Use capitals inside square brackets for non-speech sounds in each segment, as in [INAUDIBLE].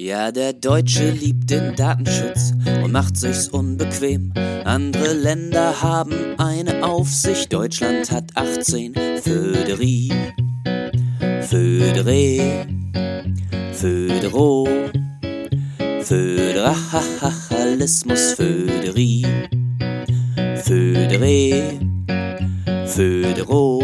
Ja, der Deutsche liebt den Datenschutz und macht sich's unbequem. Andere Länder haben eine Aufsicht, Deutschland hat 18. Föderi, Födere, Födero, Föderalismus, Föderi, Födere, Födero.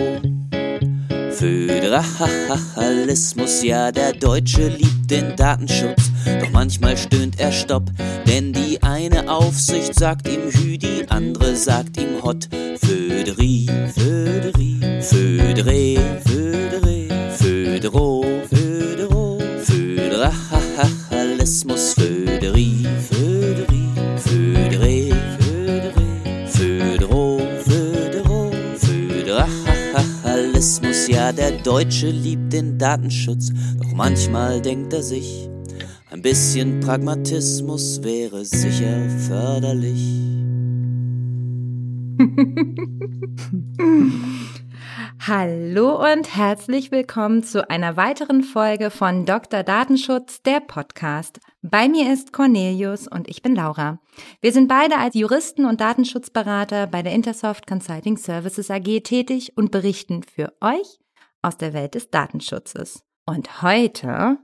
Föderalismus, ja, der Deutsche liebt den Datenschutz, doch manchmal stöhnt er Stopp, denn die eine Aufsicht sagt ihm Hü, die andere sagt ihm Hot. Föderi, Föderi, Födere, Födere, Födero, Födero, Föderalismus, Föderi, Föderi, Födere, Födere, Födero, Födero, Föderalismus, ja, der Deutsche liebt den Datenschutz, manchmal denkt er sich, ein bisschen Pragmatismus wäre sicher förderlich. [LAUGHS] Hallo und herzlich willkommen zu einer weiteren Folge von Dr. Datenschutz, der Podcast. Bei mir ist Cornelius und ich bin Laura. Wir sind beide als Juristen und Datenschutzberater bei der Intersoft Consulting Services AG tätig und berichten für euch aus der Welt des Datenschutzes. Und heute,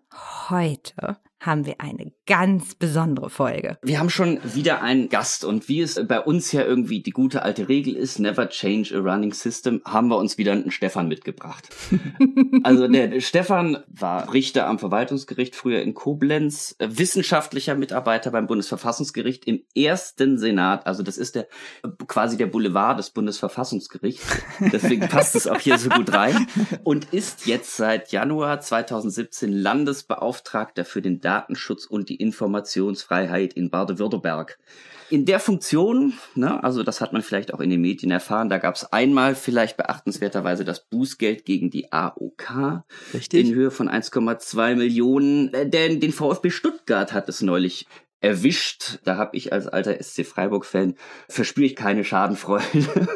heute haben wir eine ganz besondere Folge. Wir haben schon wieder einen Gast und wie es bei uns ja irgendwie die gute alte Regel ist, never change a running system, haben wir uns wieder einen Stefan mitgebracht. [LAUGHS] also der Stefan war Richter am Verwaltungsgericht, früher in Koblenz, wissenschaftlicher Mitarbeiter beim Bundesverfassungsgericht im ersten Senat. Also das ist der quasi der Boulevard des Bundesverfassungsgerichts. Deswegen passt es auch hier so gut rein. Und ist jetzt seit Januar 2017 Landesbeauftragter für den Datenschutz und die Informationsfreiheit in Baden-Württemberg. In der Funktion, ne, also das hat man vielleicht auch in den Medien erfahren, da gab es einmal vielleicht beachtenswerterweise das Bußgeld gegen die AOK Richtig. in Höhe von 1,2 Millionen. Äh, Denn den VfB Stuttgart hat es neulich erwischt. Da habe ich als alter SC Freiburg-Fan verspüre ich keine Schadenfreude. [LAUGHS]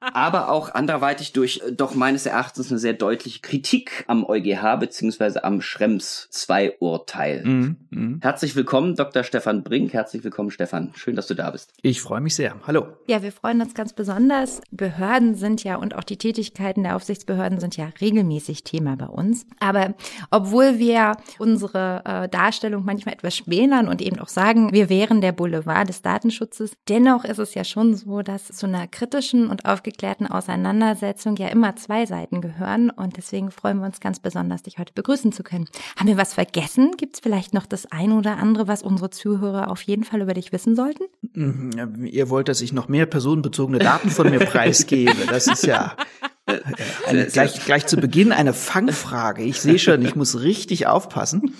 Aber auch anderweitig durch äh, doch meines Erachtens eine sehr deutliche Kritik am EuGH beziehungsweise am Schrems 2 Urteil. Mhm, mhm. Herzlich willkommen, Dr. Stefan Brink. Herzlich willkommen, Stefan. Schön, dass du da bist. Ich freue mich sehr. Hallo. Ja, wir freuen uns ganz besonders. Behörden sind ja und auch die Tätigkeiten der Aufsichtsbehörden sind ja regelmäßig Thema bei uns. Aber obwohl wir unsere äh, Darstellung manchmal etwas schmälern und eben auch sagen, wir wären der Boulevard des Datenschutzes, dennoch ist es ja schon so, dass zu einer kritischen und aufgeklärten Auseinandersetzung ja immer zwei Seiten gehören. Und deswegen freuen wir uns ganz besonders, dich heute begrüßen zu können. Haben wir was vergessen? Gibt es vielleicht noch das ein oder andere, was unsere Zuhörer auf jeden Fall über dich wissen sollten? Mhm, Ihr wollt, dass ich noch mehr personenbezogene Daten von mir preisgebe. Das ist ja [LAUGHS] eine, gleich, gleich zu Beginn eine Fangfrage. Ich sehe schon, ich muss richtig aufpassen.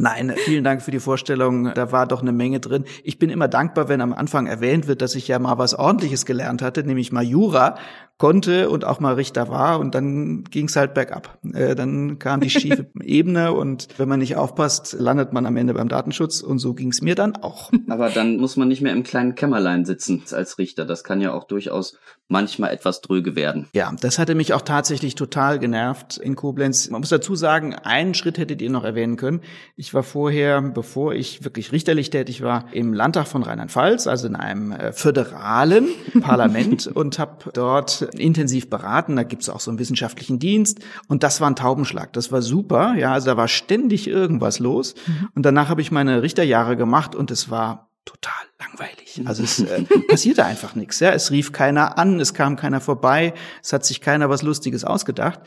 Nein, vielen Dank für die Vorstellung. Da war doch eine Menge drin. Ich bin immer dankbar, wenn am Anfang erwähnt wird, dass ich ja mal was Ordentliches gelernt hatte, nämlich mal Jura konnte und auch mal Richter war und dann ging's halt bergab. Äh, dann kam die schiefe [LAUGHS] Ebene und wenn man nicht aufpasst, landet man am Ende beim Datenschutz und so ging's mir dann auch. Aber dann muss man nicht mehr im kleinen Kämmerlein sitzen als Richter. Das kann ja auch durchaus manchmal etwas dröge werden. Ja, das hatte mich auch tatsächlich total genervt in Koblenz. Man muss dazu sagen, einen Schritt hättet ihr noch erwähnen können. Ich war vorher, bevor ich wirklich richterlich tätig war, im Landtag von Rheinland-Pfalz, also in einem äh, föderalen [LAUGHS] Parlament und habe dort intensiv beraten. Da gibt's auch so einen wissenschaftlichen Dienst und das war ein Taubenschlag. Das war super. Ja, also da war ständig irgendwas los. Und danach habe ich meine Richterjahre gemacht und es war total langweilig. Also es äh, passierte einfach nichts. Ja, es rief keiner an, es kam keiner vorbei, es hat sich keiner was Lustiges ausgedacht.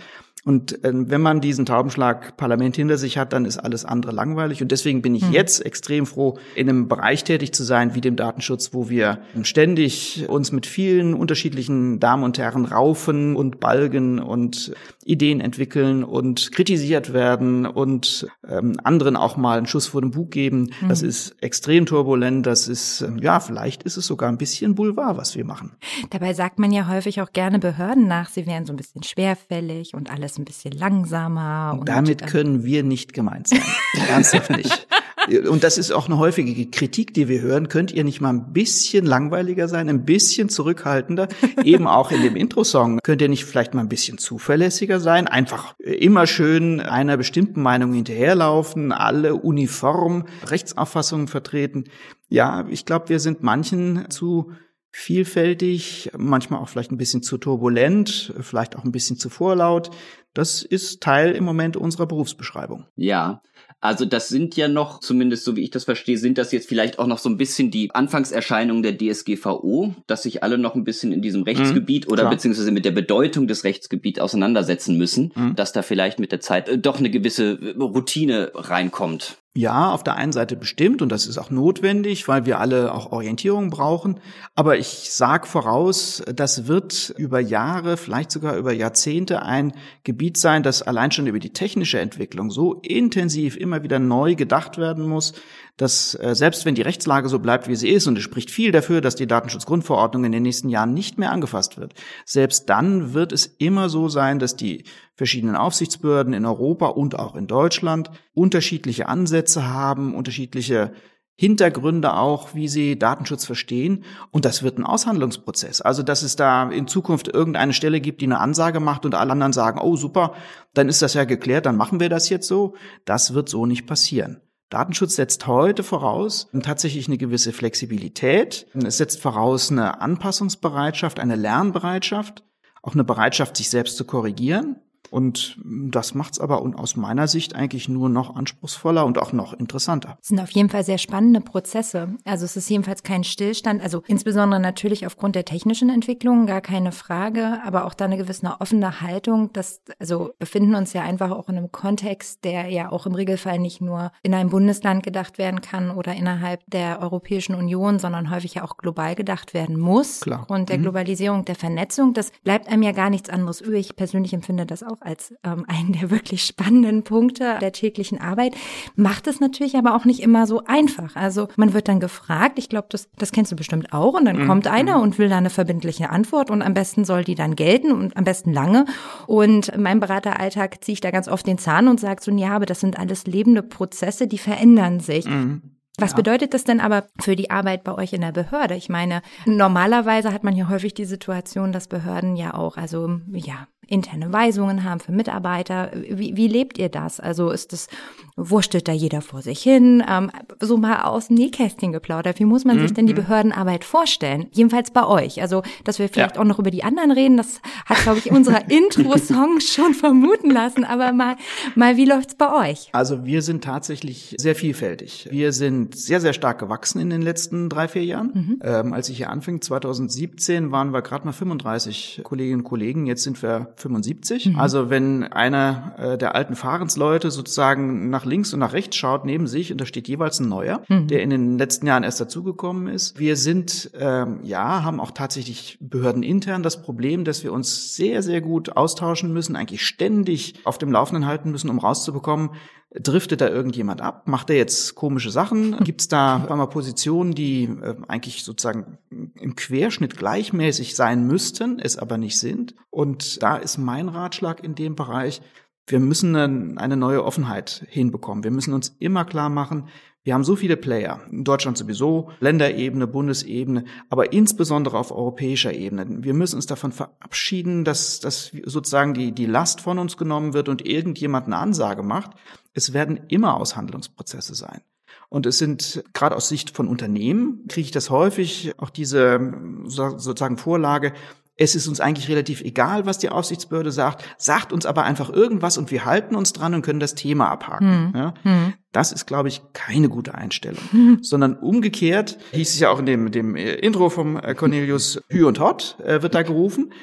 Und äh, wenn man diesen Taubenschlag Parlament hinter sich hat, dann ist alles andere langweilig. Und deswegen bin ich Mhm. jetzt extrem froh, in einem Bereich tätig zu sein wie dem Datenschutz, wo wir ständig uns mit vielen unterschiedlichen Damen und Herren raufen und balgen und Ideen entwickeln und kritisiert werden und ähm, anderen auch mal einen Schuss vor den Bug geben. Das ist extrem turbulent. Das ist, ähm, ja, vielleicht ist es sogar ein bisschen Boulevard, was wir machen. Dabei sagt man ja häufig auch gerne Behörden nach, sie wären so ein bisschen schwerfällig und alles ein bisschen langsamer. Und, Damit äh, können wir nicht gemeint sein. [LAUGHS] Ernsthaft nicht. Und das ist auch eine häufige Kritik, die wir hören. Könnt ihr nicht mal ein bisschen langweiliger sein, ein bisschen zurückhaltender? [LAUGHS] Eben auch in dem Intro-Song. Könnt ihr nicht vielleicht mal ein bisschen zuverlässiger sein? Einfach immer schön einer bestimmten Meinung hinterherlaufen, alle uniform Rechtsauffassungen vertreten. Ja, ich glaube, wir sind manchen zu vielfältig, manchmal auch vielleicht ein bisschen zu turbulent, vielleicht auch ein bisschen zu vorlaut. Das ist Teil im Moment unserer Berufsbeschreibung. Ja, also das sind ja noch, zumindest so wie ich das verstehe, sind das jetzt vielleicht auch noch so ein bisschen die Anfangserscheinungen der DSGVO, dass sich alle noch ein bisschen in diesem Rechtsgebiet mhm, oder klar. beziehungsweise mit der Bedeutung des Rechtsgebiets auseinandersetzen müssen, mhm. dass da vielleicht mit der Zeit äh, doch eine gewisse Routine reinkommt. Ja, auf der einen Seite bestimmt und das ist auch notwendig, weil wir alle auch Orientierung brauchen. Aber ich sage voraus, das wird über Jahre, vielleicht sogar über Jahrzehnte ein Gebiet sein, das allein schon über die technische Entwicklung so intensiv immer wieder neu gedacht werden muss, dass äh, selbst wenn die Rechtslage so bleibt, wie sie ist, und es spricht viel dafür, dass die Datenschutzgrundverordnung in den nächsten Jahren nicht mehr angefasst wird, selbst dann wird es immer so sein, dass die verschiedenen Aufsichtsbehörden in Europa und auch in Deutschland unterschiedliche Ansätze haben, unterschiedliche Hintergründe auch, wie sie Datenschutz verstehen. Und das wird ein Aushandlungsprozess. Also, dass es da in Zukunft irgendeine Stelle gibt, die eine Ansage macht und alle anderen sagen, oh super, dann ist das ja geklärt, dann machen wir das jetzt so. Das wird so nicht passieren. Datenschutz setzt heute voraus tatsächlich eine gewisse Flexibilität. Es setzt voraus eine Anpassungsbereitschaft, eine Lernbereitschaft, auch eine Bereitschaft, sich selbst zu korrigieren. Und das macht es aber aus meiner Sicht eigentlich nur noch anspruchsvoller und auch noch interessanter. Es sind auf jeden Fall sehr spannende Prozesse. Also es ist jedenfalls kein Stillstand. Also insbesondere natürlich aufgrund der technischen Entwicklung, gar keine Frage, aber auch da eine gewisse offene Haltung. Das, also befinden uns ja einfach auch in einem Kontext, der ja auch im Regelfall nicht nur in einem Bundesland gedacht werden kann oder innerhalb der Europäischen Union, sondern häufig ja auch global gedacht werden muss. Klar. Aufgrund der mhm. Globalisierung, der Vernetzung. Das bleibt einem ja gar nichts anderes übrig. Ich persönlich empfinde das auch als ähm, einen der wirklich spannenden Punkte der täglichen Arbeit, macht es natürlich aber auch nicht immer so einfach. Also man wird dann gefragt, ich glaube, das, das kennst du bestimmt auch, und dann mhm. kommt einer mhm. und will da eine verbindliche Antwort und am besten soll die dann gelten und am besten lange. Und in meinem Berateralltag ziehe ich da ganz oft den Zahn und sage so, ja, aber das sind alles lebende Prozesse, die verändern sich. Mhm. Was ja. bedeutet das denn aber für die Arbeit bei euch in der Behörde? Ich meine, normalerweise hat man ja häufig die Situation, dass Behörden ja auch, also ja, interne Weisungen haben für Mitarbeiter. Wie, wie lebt ihr das? Also ist das, wurschtelt da jeder vor sich hin? Ähm, so mal aus dem Nähkästchen geplaudert. Wie muss man mhm. sich denn die mhm. Behördenarbeit vorstellen? Jedenfalls bei euch. Also, dass wir vielleicht ja. auch noch über die anderen reden, das hat, glaube ich, unserer [LAUGHS] Intro-Song schon vermuten lassen. Aber mal, mal, wie läuft's bei euch? Also, wir sind tatsächlich sehr vielfältig. Wir sind sehr, sehr stark gewachsen in den letzten drei, vier Jahren. Mhm. Ähm, als ich hier anfing, 2017, waren wir gerade mal 35 Kolleginnen und Kollegen. Jetzt sind wir 75. Mhm. Also wenn einer äh, der alten Fahrensleute sozusagen nach links und nach rechts schaut neben sich und da steht jeweils ein neuer, mhm. der in den letzten Jahren erst dazugekommen ist. Wir sind, ähm, ja, haben auch tatsächlich behördenintern das Problem, dass wir uns sehr, sehr gut austauschen müssen, eigentlich ständig auf dem Laufenden halten müssen, um rauszubekommen, Driftet da irgendjemand ab? Macht er jetzt komische Sachen? [LAUGHS] Gibt es da mal Positionen, die äh, eigentlich sozusagen im Querschnitt gleichmäßig sein müssten, es aber nicht sind? Und da ist mein Ratschlag in dem Bereich, wir müssen eine neue Offenheit hinbekommen. Wir müssen uns immer klar machen, wir haben so viele Player, in Deutschland sowieso, Länderebene, Bundesebene, aber insbesondere auf europäischer Ebene. Wir müssen uns davon verabschieden, dass, dass sozusagen die, die Last von uns genommen wird und irgendjemand eine Ansage macht. Es werden immer Aushandlungsprozesse sein. Und es sind gerade aus Sicht von Unternehmen, kriege ich das häufig, auch diese sozusagen Vorlage, es ist uns eigentlich relativ egal, was die Aufsichtsbehörde sagt, sagt uns aber einfach irgendwas und wir halten uns dran und können das Thema abhaken. Hm. Ja? Hm. Das ist, glaube ich, keine gute Einstellung. Hm. [LAUGHS] Sondern umgekehrt, hieß es ja auch in dem, dem äh, Intro vom äh, Cornelius, Hü und Hot äh, wird da gerufen.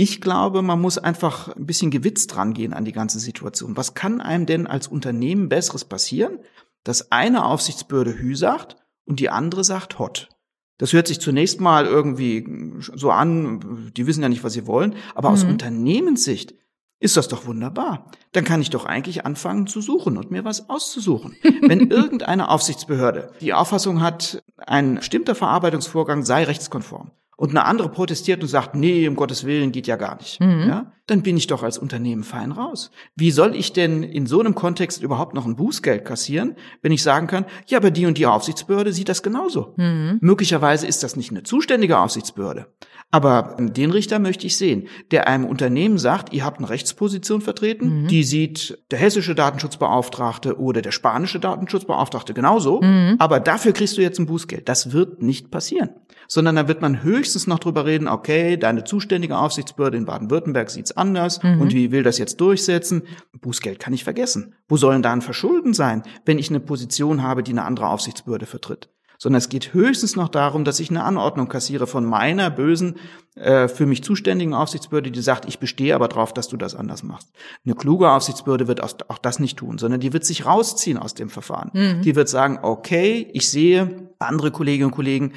Ich glaube, man muss einfach ein bisschen gewitzt rangehen an die ganze Situation. Was kann einem denn als Unternehmen Besseres passieren, dass eine Aufsichtsbehörde Hü sagt und die andere sagt Hot? Das hört sich zunächst mal irgendwie so an, die wissen ja nicht, was sie wollen, aber mhm. aus Unternehmenssicht ist das doch wunderbar. Dann kann ich doch eigentlich anfangen zu suchen und mir was auszusuchen. [LAUGHS] Wenn irgendeine Aufsichtsbehörde die Auffassung hat, ein bestimmter Verarbeitungsvorgang sei rechtskonform und eine andere protestiert und sagt, nee, um Gottes Willen geht ja gar nicht, mhm. ja, dann bin ich doch als Unternehmen fein raus. Wie soll ich denn in so einem Kontext überhaupt noch ein Bußgeld kassieren, wenn ich sagen kann, ja, aber die und die Aufsichtsbehörde sieht das genauso. Mhm. Möglicherweise ist das nicht eine zuständige Aufsichtsbehörde. Aber den Richter möchte ich sehen, der einem Unternehmen sagt, ihr habt eine Rechtsposition vertreten, mhm. die sieht der hessische Datenschutzbeauftragte oder der spanische Datenschutzbeauftragte genauso, mhm. aber dafür kriegst du jetzt ein Bußgeld. Das wird nicht passieren. Sondern da wird man höchstens noch drüber reden, okay, deine zuständige Aufsichtsbehörde in Baden-Württemberg sieht's anders mhm. und wie will das jetzt durchsetzen? Bußgeld kann ich vergessen. Wo sollen da ein Verschulden sein, wenn ich eine Position habe, die eine andere Aufsichtsbehörde vertritt? sondern es geht höchstens noch darum, dass ich eine Anordnung kassiere von meiner bösen, äh, für mich zuständigen Aufsichtsbehörde, die sagt, ich bestehe aber darauf, dass du das anders machst. Eine kluge Aufsichtsbehörde wird auch das nicht tun, sondern die wird sich rausziehen aus dem Verfahren. Mhm. Die wird sagen, okay, ich sehe, andere Kolleginnen und Kollegen,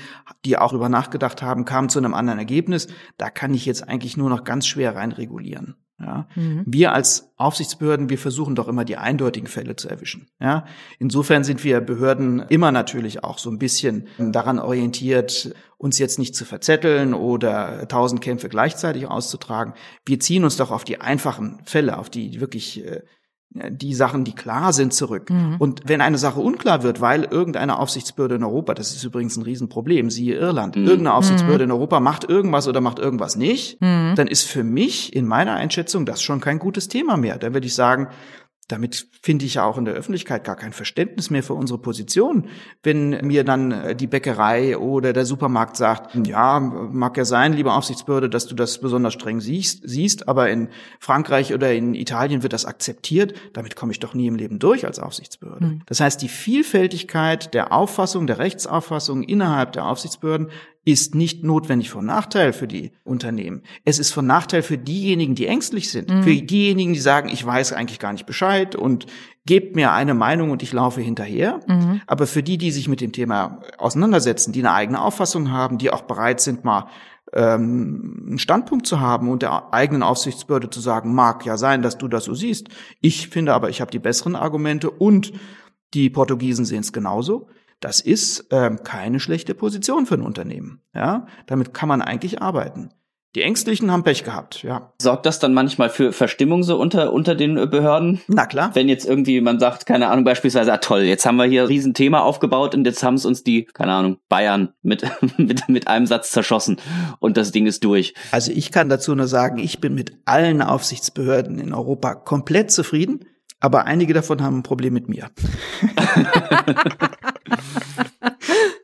die auch über nachgedacht haben, kamen zu einem anderen Ergebnis. Da kann ich jetzt eigentlich nur noch ganz schwer rein regulieren. Ja. Mhm. Wir als Aufsichtsbehörden, wir versuchen doch immer die eindeutigen Fälle zu erwischen. Ja. Insofern sind wir Behörden immer natürlich auch so ein bisschen daran orientiert, uns jetzt nicht zu verzetteln oder tausend Kämpfe gleichzeitig auszutragen. Wir ziehen uns doch auf die einfachen Fälle, auf die wirklich äh, die Sachen, die klar sind, zurück. Mhm. Und wenn eine Sache unklar wird, weil irgendeine Aufsichtsbehörde in Europa, das ist übrigens ein Riesenproblem, siehe Irland, mhm. irgendeine Aufsichtsbehörde mhm. in Europa macht irgendwas oder macht irgendwas nicht, mhm. dann ist für mich in meiner Einschätzung das schon kein gutes Thema mehr. Dann würde ich sagen, damit finde ich ja auch in der Öffentlichkeit gar kein Verständnis mehr für unsere Position. Wenn mir dann äh, die Bäckerei oder der Supermarkt sagt, ja, mag ja sein, liebe Aufsichtsbehörde, dass du das besonders streng siehst, siehst, aber in Frankreich oder in Italien wird das akzeptiert, damit komme ich doch nie im Leben durch als Aufsichtsbehörde. Mhm. Das heißt, die Vielfältigkeit der Auffassung, der Rechtsauffassung innerhalb der Aufsichtsbehörden ist nicht notwendig von Nachteil für die Unternehmen. Es ist von Nachteil für diejenigen, die ängstlich sind. Mhm. Für diejenigen, die sagen, ich weiß eigentlich gar nicht Bescheid und gebt mir eine Meinung und ich laufe hinterher. Mhm. Aber für die, die sich mit dem Thema auseinandersetzen, die eine eigene Auffassung haben, die auch bereit sind, mal ähm, einen Standpunkt zu haben und der eigenen Aufsichtsbehörde zu sagen, mag ja sein, dass du das so siehst. Ich finde aber, ich habe die besseren Argumente und die Portugiesen sehen es genauso das ist ähm, keine schlechte Position für ein Unternehmen. Ja, damit kann man eigentlich arbeiten. Die Ängstlichen haben Pech gehabt, ja. Sorgt das dann manchmal für Verstimmung so unter, unter den äh, Behörden? Na klar. Wenn jetzt irgendwie man sagt, keine Ahnung, beispielsweise, ah toll, jetzt haben wir hier ein Riesenthema aufgebaut und jetzt haben es uns die, keine Ahnung, Bayern mit, [LAUGHS] mit, mit einem Satz zerschossen und das Ding ist durch. Also ich kann dazu nur sagen, ich bin mit allen Aufsichtsbehörden in Europa komplett zufrieden, aber einige davon haben ein Problem mit mir. [LAUGHS] [LAUGHS]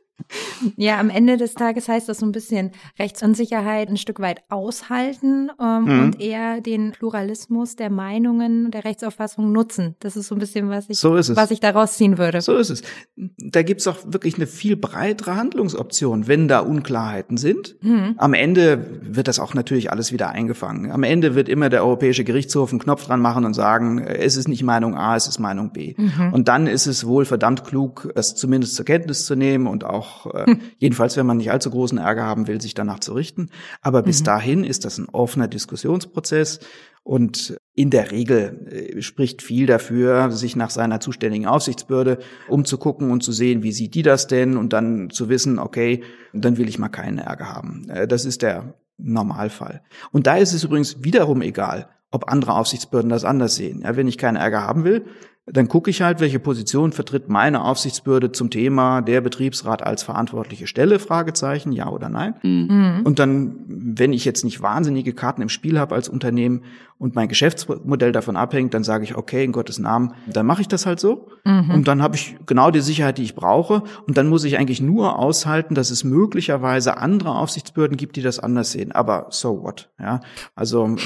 Ja, am Ende des Tages heißt das so ein bisschen Rechtsunsicherheit ein Stück weit aushalten ähm, mhm. und eher den Pluralismus der Meinungen, der Rechtsauffassung nutzen. Das ist so ein bisschen, was ich, so was ich daraus ziehen würde. So ist es. Da gibt's auch wirklich eine viel breitere Handlungsoption, wenn da Unklarheiten sind. Mhm. Am Ende wird das auch natürlich alles wieder eingefangen. Am Ende wird immer der Europäische Gerichtshof einen Knopf dran machen und sagen, es ist nicht Meinung A, es ist Meinung B. Mhm. Und dann ist es wohl verdammt klug, das zumindest zur Kenntnis zu nehmen und auch äh, Jedenfalls, wenn man nicht allzu großen Ärger haben will, sich danach zu richten. Aber bis mhm. dahin ist das ein offener Diskussionsprozess. Und in der Regel äh, spricht viel dafür, sich nach seiner zuständigen Aufsichtsbehörde umzugucken und zu sehen, wie sieht die das denn und dann zu wissen, okay, dann will ich mal keinen Ärger haben. Äh, das ist der Normalfall. Und da ist es übrigens wiederum egal, ob andere Aufsichtsbehörden das anders sehen. Ja, wenn ich keinen Ärger haben will, dann gucke ich halt, welche Position vertritt meine Aufsichtsbehörde zum Thema der Betriebsrat als verantwortliche Stelle, Fragezeichen, ja oder nein. Mhm. Und dann, wenn ich jetzt nicht wahnsinnige Karten im Spiel habe als Unternehmen und mein Geschäftsmodell davon abhängt, dann sage ich, okay, in Gottes Namen, dann mache ich das halt so. Mhm. Und dann habe ich genau die Sicherheit, die ich brauche. Und dann muss ich eigentlich nur aushalten, dass es möglicherweise andere Aufsichtsbehörden gibt, die das anders sehen. Aber so what? Ja, also äh,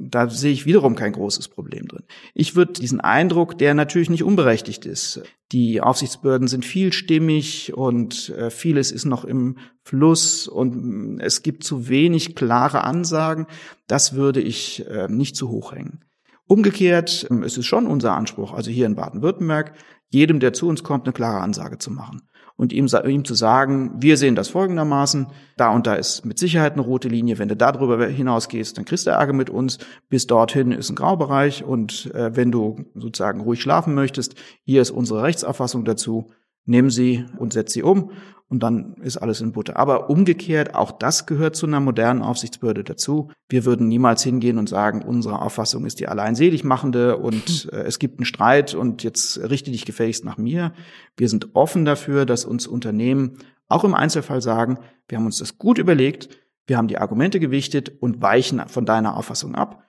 da sehe ich wiederum kein großes Problem drin. Ich würde diesen Eindruck, der natürlich nicht unberechtigt ist, die Aufsichtsbehörden sind vielstimmig und äh, vieles ist noch im Fluss und mm, es gibt zu wenig klare Ansagen. Das würde ich äh, nicht zu hoch hängen. Umgekehrt, ähm, es ist schon unser Anspruch, also hier in Baden-Württemberg, jedem, der zu uns kommt, eine klare Ansage zu machen und ihm, ihm zu sagen, wir sehen das folgendermaßen, da und da ist mit Sicherheit eine rote Linie, wenn du da drüber hinausgehst, dann kriegst du Ärger mit uns, bis dorthin ist ein Graubereich und äh, wenn du sozusagen ruhig schlafen möchtest, hier ist unsere Rechtsauffassung dazu, nehmen sie und setzen sie um und dann ist alles in Butter. Aber umgekehrt, auch das gehört zu einer modernen Aufsichtsbehörde dazu. Wir würden niemals hingehen und sagen, unsere Auffassung ist die allein selig machende und [LAUGHS] äh, es gibt einen Streit und jetzt richte dich gefälligst nach mir. Wir sind offen dafür, dass uns Unternehmen auch im Einzelfall sagen, wir haben uns das gut überlegt, wir haben die Argumente gewichtet und weichen von deiner Auffassung ab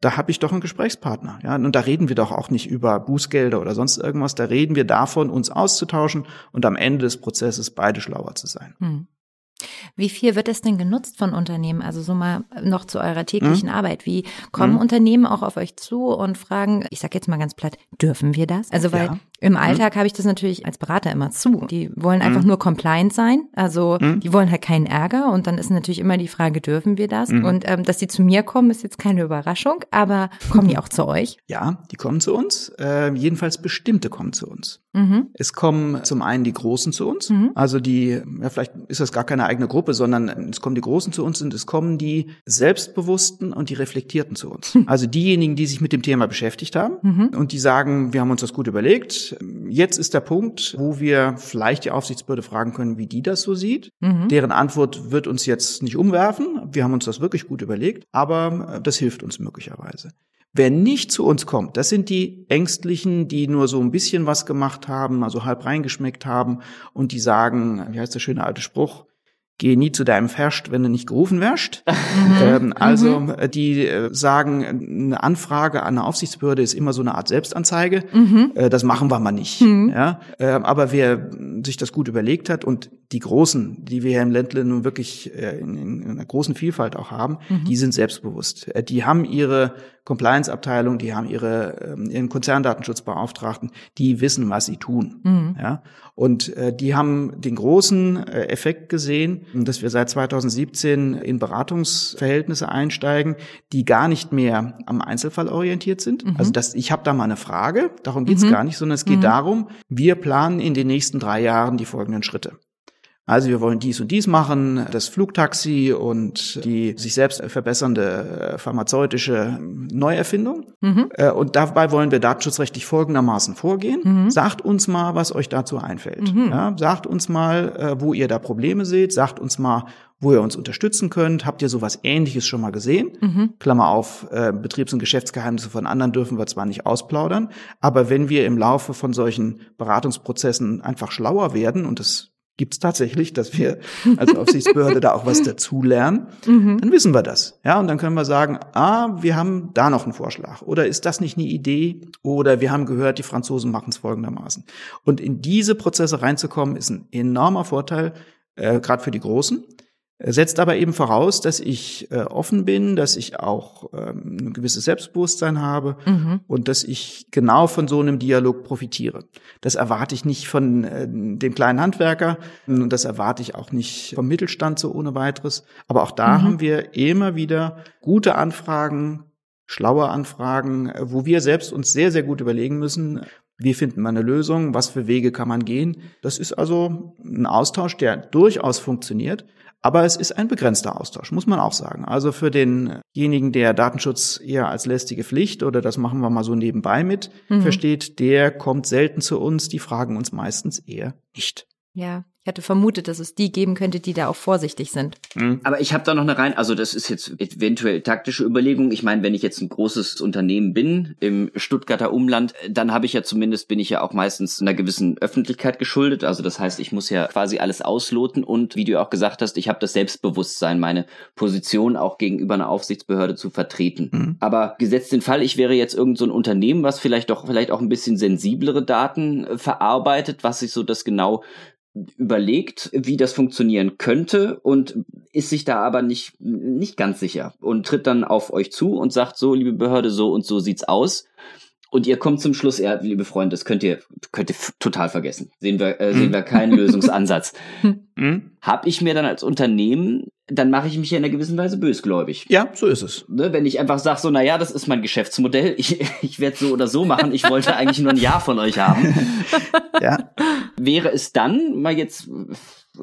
da habe ich doch einen Gesprächspartner. Ja, und da reden wir doch auch nicht über Bußgelder oder sonst irgendwas. Da reden wir davon, uns auszutauschen und am Ende des Prozesses beide schlauer zu sein. Hm. Wie viel wird es denn genutzt von Unternehmen? Also so mal noch zu eurer täglichen mhm. Arbeit. Wie kommen mhm. Unternehmen auch auf euch zu und fragen, ich sag jetzt mal ganz platt, dürfen wir das? Also weil ja. Im mhm. Alltag mhm. habe ich das natürlich als Berater immer zu. Die wollen einfach mhm. nur compliant sein, also mhm. die wollen halt keinen Ärger und dann ist natürlich immer die Frage, dürfen wir das? Und ähm, dass die zu mir kommen, ist jetzt keine Überraschung, aber kommen die [LAUGHS] auch zu euch? Ja, die kommen zu uns. Äh, jedenfalls bestimmte kommen zu uns. Mhm. Es kommen zum einen die Großen zu uns, also die, ja, vielleicht ist das gar keine eigene Gruppe, sondern es kommen die Großen zu uns und es kommen die Selbstbewussten und die Reflektierten zu uns. Also diejenigen, die sich mit dem Thema beschäftigt haben und die sagen, wir haben uns das gut überlegt, Jetzt ist der Punkt, wo wir vielleicht die Aufsichtsbehörde fragen können, wie die das so sieht. Mhm. Deren Antwort wird uns jetzt nicht umwerfen. Wir haben uns das wirklich gut überlegt, aber äh, das hilft uns möglicherweise. Wer nicht zu uns kommt, das sind die Ängstlichen, die nur so ein bisschen was gemacht haben, also halb reingeschmeckt haben und die sagen, wie heißt der schöne alte Spruch, geh nie zu deinem Ferscht, wenn du nicht gerufen wirst. [LAUGHS] Mhm. Ähm, also mhm. Äh, die äh, sagen, eine Anfrage an eine Aufsichtsbehörde ist immer so eine Art Selbstanzeige. Mhm. Äh, das machen wir mal nicht. Mhm. Ja? Äh, aber wer sich das gut überlegt hat und die Großen, die wir hier im Ländle nun wirklich in, in, einer großen Vielfalt auch haben, die sind selbstbewusst. Die haben ihre Compliance-Abteilung, die haben ihre ähm, ihren Konzerndatenschutzbeauftragten, die wissen, was sie tun. Mhm. Ja? Und äh, die haben den großen äh, Effekt gesehen, dass wir seit 2017 in Beratungsverhältnisse einsteigen, die gar nicht mehr am Einzelfall orientiert sind. Mhm. Also das, ich habe da mal eine Frage, darum geht's mhm. gar nicht, sondern es geht mhm. darum, wir planen in den nächsten drei Jahren die folgenden Schritte. Also wir wollen dies und dies machen, das Flugtaxi und die sich selbst verbessernde äh, pharmazeutische Neuerfindung. Mhm. Äh, und dabei wollen wir datenschutzrechtlich folgendermaßen vorgehen. Mhm. Sagt uns mal, was euch dazu einfällt. Mhm. Ja, sagt uns mal, äh, wo ihr da Probleme seht. Sagt uns mal, wo ihr uns unterstützen könnt. Habt ihr sowas Ähnliches schon mal gesehen? Mhm. Klammer auf, äh, Betriebs- und Geschäftsgeheimnisse von anderen dürfen wir zwar nicht ausplaudern, aber wenn wir im Laufe von solchen Beratungsprozessen einfach schlauer werden, und das gibt es tatsächlich, dass wir als Aufsichtsbehörde da auch was [LAUGHS] dazulernen, mhm. dann wissen wir das. Ja, und dann können wir sagen, ah, wir haben da noch einen Vorschlag. Oder ist das nicht eine Idee? Oder wir haben gehört, die Franzosen machen es folgendermaßen. Und in diese Prozesse reinzukommen, ist ein enormer Vorteil, äh, gerade für die Großen setzt aber eben voraus, dass ich äh, offen bin, dass ich auch ähm, ein gewisses Selbstbewusstsein habe mhm. und dass ich genau von so einem Dialog profitiere. Das erwarte ich nicht von äh, dem kleinen Handwerker und das erwarte ich auch nicht vom Mittelstand so ohne weiteres. Aber auch da mhm. haben wir immer wieder gute Anfragen, schlaue Anfragen, wo wir selbst uns sehr, sehr gut überlegen müssen, wie finden wir eine Lösung? Was für Wege kann man gehen? Das ist also ein Austausch, der durchaus funktioniert. Aber es ist ein begrenzter Austausch, muss man auch sagen. Also für denjenigen, der Datenschutz eher als lästige Pflicht oder das machen wir mal so nebenbei mit, mhm. versteht, der kommt selten zu uns. Die fragen uns meistens eher nicht. Ja, ich hatte vermutet, dass es die geben könnte, die da auch vorsichtig sind. Mhm. Aber ich habe da noch eine rein, also das ist jetzt eventuell taktische Überlegung. Ich meine, wenn ich jetzt ein großes Unternehmen bin im Stuttgarter Umland, dann habe ich ja zumindest, bin ich ja auch meistens einer gewissen Öffentlichkeit geschuldet. Also das heißt, ich muss ja quasi alles ausloten und wie du auch gesagt hast, ich habe das Selbstbewusstsein, meine Position auch gegenüber einer Aufsichtsbehörde zu vertreten. Mhm. Aber gesetzt den Fall, ich wäre jetzt irgend so ein Unternehmen, was vielleicht doch vielleicht auch ein bisschen sensiblere Daten äh, verarbeitet, was sich so das genau überlegt, wie das funktionieren könnte und ist sich da aber nicht, nicht ganz sicher und tritt dann auf euch zu und sagt so, liebe Behörde, so und so sieht's aus. Und ihr kommt zum Schluss, ja, liebe Freunde, das könnt ihr, könnt ihr total vergessen. Sehen wir, äh, sehen wir keinen [LAUGHS] Lösungsansatz. Mhm. Hab ich mir dann als Unternehmen, dann mache ich mich ja in einer gewissen Weise bösgläubig. Ja, so ist es. Ne, wenn ich einfach sage, so, na ja, das ist mein Geschäftsmodell, [LAUGHS] ich, ich werde so oder so machen, ich wollte eigentlich nur ein Ja von euch haben. [LAUGHS] ja. Wäre es dann, mal jetzt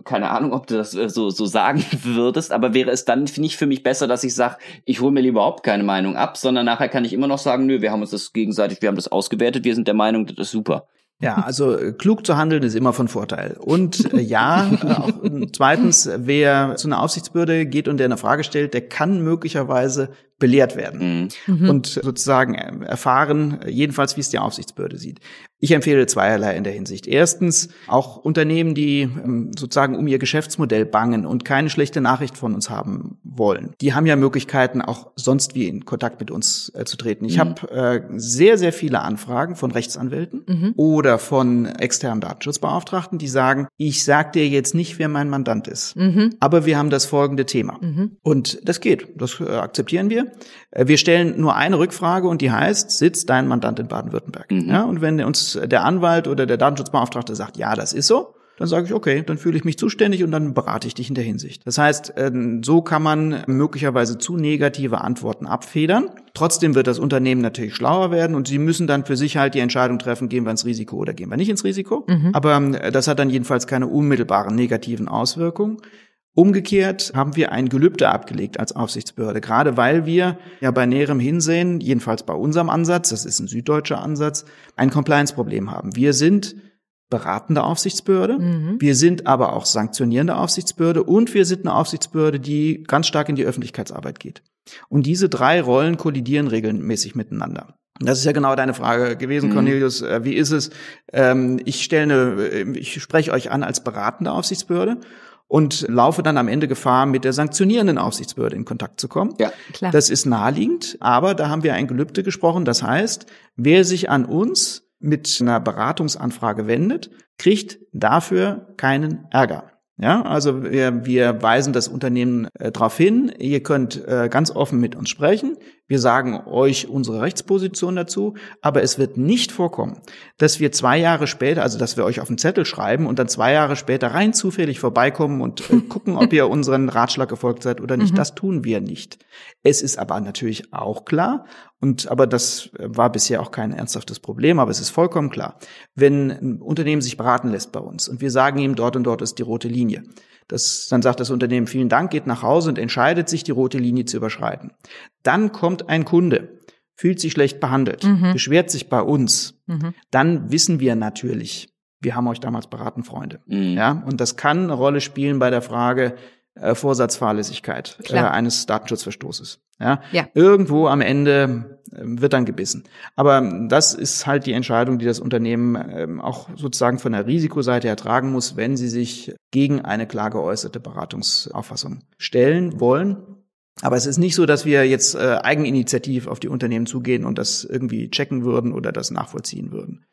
keine Ahnung, ob du das äh, so, so sagen [LAUGHS] würdest, aber wäre es dann nicht für mich besser, dass ich sage, ich hole mir lieber überhaupt keine Meinung ab, sondern nachher kann ich immer noch sagen, nö, wir haben uns das gegenseitig, wir haben das ausgewertet, wir sind der Meinung, das ist super. Ja, also äh, klug zu handeln ist immer von Vorteil. Und äh, ja, äh, auch, zweitens, wer zu einer Aufsichtsbehörde geht und der eine Frage stellt, der kann möglicherweise belehrt werden mhm. und sozusagen erfahren, jedenfalls wie es die Aufsichtsbehörde sieht. Ich empfehle zweierlei in der Hinsicht. Erstens, auch Unternehmen, die ähm, sozusagen um ihr Geschäftsmodell bangen und keine schlechte Nachricht von uns haben wollen, die haben ja Möglichkeiten, auch sonst wie in Kontakt mit uns äh, zu treten. Ich mhm. habe äh, sehr, sehr viele Anfragen von Rechtsanwälten mhm. oder von externen Datenschutzbeauftragten, die sagen, ich sag dir jetzt nicht, wer mein Mandant ist, mhm. aber wir haben das folgende Thema. Mhm. Und das geht, das äh, akzeptieren wir. Äh, wir stellen nur eine Rückfrage und die heißt, sitzt dein Mandant in Baden-Württemberg? Mhm. Ja, und wenn uns der Anwalt oder der Datenschutzbeauftragte sagt, ja, das ist so, dann sage ich, okay, dann fühle ich mich zuständig und dann berate ich dich in der Hinsicht. Das heißt, ähm, so kann man möglicherweise zu negative Antworten abfedern. Trotzdem wird das Unternehmen natürlich schlauer werden und sie müssen dann für sich halt die Entscheidung treffen, gehen wir ins Risiko oder gehen wir nicht ins Risiko. Mhm. Aber ähm, das hat dann jedenfalls keine unmittelbaren negativen Auswirkungen. Umgekehrt haben wir ein Gelübde abgelegt als Aufsichtsbehörde, gerade weil wir ja bei näherem Hinsehen, jedenfalls bei unserem Ansatz, das ist ein süddeutscher Ansatz, ein Compliance-Problem haben. Wir sind beratende Aufsichtsbehörde, mhm. wir sind aber auch sanktionierende Aufsichtsbehörde und wir sind eine Aufsichtsbehörde, die ganz stark in die Öffentlichkeitsarbeit geht. Und diese drei Rollen kollidieren regelmäßig miteinander. Das ist ja genau deine Frage gewesen, mhm. Cornelius. Äh, wie ist es? Ähm, ich stelle, eine, ich spreche euch an als beratende Aufsichtsbehörde und laufe dann am Ende Gefahr, mit der sanktionierenden Aufsichtsbehörde in Kontakt zu kommen. Ja, klar. Das ist naheliegend, aber da haben wir ein Gelübde gesprochen. Das heißt, wer sich an uns mit einer Beratungsanfrage wendet, kriegt dafür keinen Ärger. Ja, also wir, wir weisen das Unternehmen äh, darauf hin, ihr könnt äh, ganz offen mit uns sprechen. Wir sagen euch unsere Rechtsposition dazu, aber es wird nicht vorkommen, dass wir zwei Jahre später, also dass wir euch auf den Zettel schreiben und dann zwei Jahre später rein zufällig vorbeikommen und äh, [LAUGHS] gucken, ob ihr unseren Ratschlag gefolgt seid oder nicht. Mhm. Das tun wir nicht. Es ist aber natürlich auch klar, und aber das war bisher auch kein ernsthaftes Problem, aber es ist vollkommen klar, wenn ein Unternehmen sich beraten lässt bei uns und wir sagen ihm, dort und dort ist die rote Linie, das, dann sagt das Unternehmen vielen Dank, geht nach Hause und entscheidet sich, die rote Linie zu überschreiten. Dann kommt ein Kunde, fühlt sich schlecht behandelt, mhm. beschwert sich bei uns. Mhm. Dann wissen wir natürlich, wir haben euch damals beraten, Freunde. Mhm. Ja, und das kann eine Rolle spielen bei der Frage äh, Vorsatzfahrlässigkeit äh, eines Datenschutzverstoßes. Ja? ja. Irgendwo am Ende ähm, wird dann gebissen. Aber das ist halt die Entscheidung, die das Unternehmen ähm, auch sozusagen von der Risikoseite ertragen muss, wenn sie sich gegen eine klar geäußerte Beratungsauffassung stellen wollen. Aber es ist nicht so, dass wir jetzt äh, eigeninitiativ auf die Unternehmen zugehen und das irgendwie checken würden oder das nachvollziehen würden.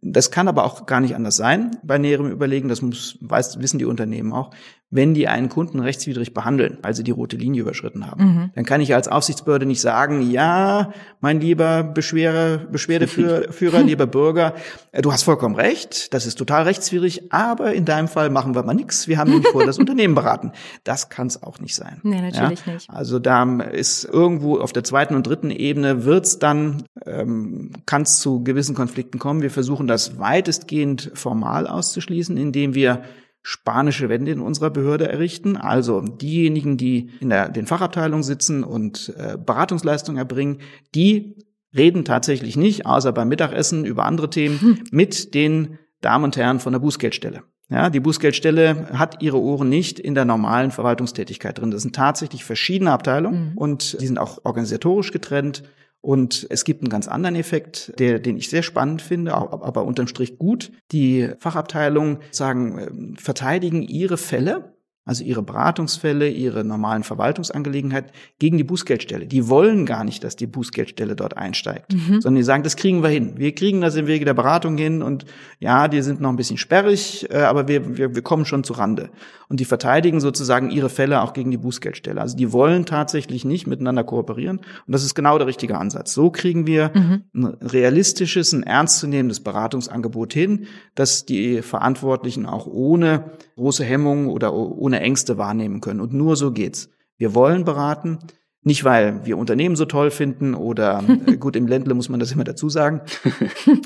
Das kann aber auch gar nicht anders sein bei näherem Überlegen. Das muss, weiß, wissen die Unternehmen auch wenn die einen Kunden rechtswidrig behandeln, weil sie die rote Linie überschritten haben. Mhm. Dann kann ich als Aufsichtsbehörde nicht sagen, ja, mein lieber Beschwere, Beschwerdeführer, [LAUGHS] lieber Bürger, äh, du hast vollkommen recht, das ist total rechtswidrig, aber in deinem Fall machen wir mal nichts. Wir haben nämlich vor das [LAUGHS] Unternehmen beraten. Das kann es auch nicht sein. Nee, natürlich ja? nicht. Also da ist irgendwo auf der zweiten und dritten Ebene wird's dann, ähm, kann es zu gewissen Konflikten kommen. Wir versuchen das weitestgehend formal auszuschließen, indem wir spanische Wände in unserer Behörde errichten. Also diejenigen, die in der, den Fachabteilungen sitzen und äh, Beratungsleistungen erbringen, die reden tatsächlich nicht, außer beim Mittagessen über andere Themen, hm. [LAUGHS] mit den Damen und Herren von der Bußgeldstelle. Ja, die Bußgeldstelle hat ihre Ohren nicht in der normalen Verwaltungstätigkeit drin. Das sind tatsächlich verschiedene Abteilungen mhm. und die sind auch organisatorisch getrennt. Und es gibt einen ganz anderen Effekt, der, den ich sehr spannend finde, aber unterm Strich gut. Die Fachabteilungen sagen, ähm, verteidigen ihre Fälle also ihre Beratungsfälle, ihre normalen Verwaltungsangelegenheiten gegen die Bußgeldstelle. Die wollen gar nicht, dass die Bußgeldstelle dort einsteigt, mhm. sondern die sagen, das kriegen wir hin. Wir kriegen das im Wege der Beratung hin und ja, die sind noch ein bisschen sperrig, äh, aber wir, wir, wir kommen schon zu Rande. Und die verteidigen sozusagen ihre Fälle auch gegen die Bußgeldstelle. Also die wollen tatsächlich nicht miteinander kooperieren und das ist genau der richtige Ansatz. So kriegen wir mhm. ein realistisches, ein ernstzunehmendes Beratungsangebot hin, dass die Verantwortlichen auch ohne große Hemmungen oder ohne Ängste wahrnehmen können. Und nur so geht's. Wir wollen beraten, nicht weil wir Unternehmen so toll finden oder [LAUGHS] äh, gut im Ländle muss man das immer dazu sagen,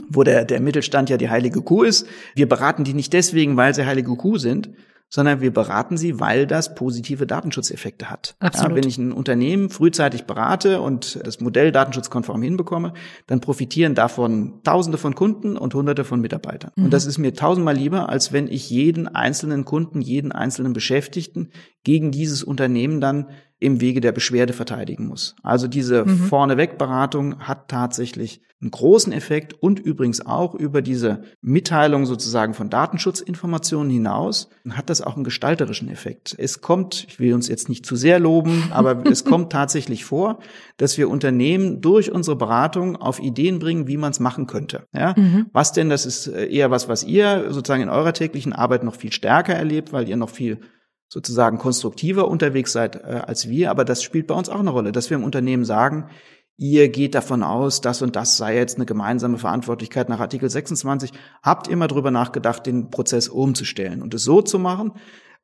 wo der, der Mittelstand ja die heilige Kuh ist. Wir beraten die nicht deswegen, weil sie heilige Kuh sind, sondern wir beraten sie, weil das positive Datenschutzeffekte hat. Absolut. Ja, wenn ich ein Unternehmen frühzeitig berate und das Modell datenschutzkonform hinbekomme, dann profitieren davon Tausende von Kunden und Hunderte von Mitarbeitern. Mhm. Und das ist mir tausendmal lieber, als wenn ich jeden einzelnen Kunden, jeden einzelnen Beschäftigten gegen dieses Unternehmen dann im Wege der Beschwerde verteidigen muss. Also diese mhm. Vorneweg-Beratung hat tatsächlich einen großen Effekt und übrigens auch über diese Mitteilung sozusagen von Datenschutzinformationen hinaus hat das auch einen gestalterischen Effekt. Es kommt, ich will uns jetzt nicht zu sehr loben, [LAUGHS] aber es kommt tatsächlich vor, dass wir Unternehmen durch unsere Beratung auf Ideen bringen, wie man es machen könnte. Ja? Mhm. Was denn, das ist eher was, was ihr sozusagen in eurer täglichen Arbeit noch viel stärker erlebt, weil ihr noch viel sozusagen konstruktiver unterwegs seid äh, als wir, aber das spielt bei uns auch eine Rolle, dass wir im Unternehmen sagen, ihr geht davon aus, das und das sei jetzt eine gemeinsame Verantwortlichkeit nach Artikel 26. Habt immer drüber nachgedacht, den Prozess umzustellen und es so zu machen.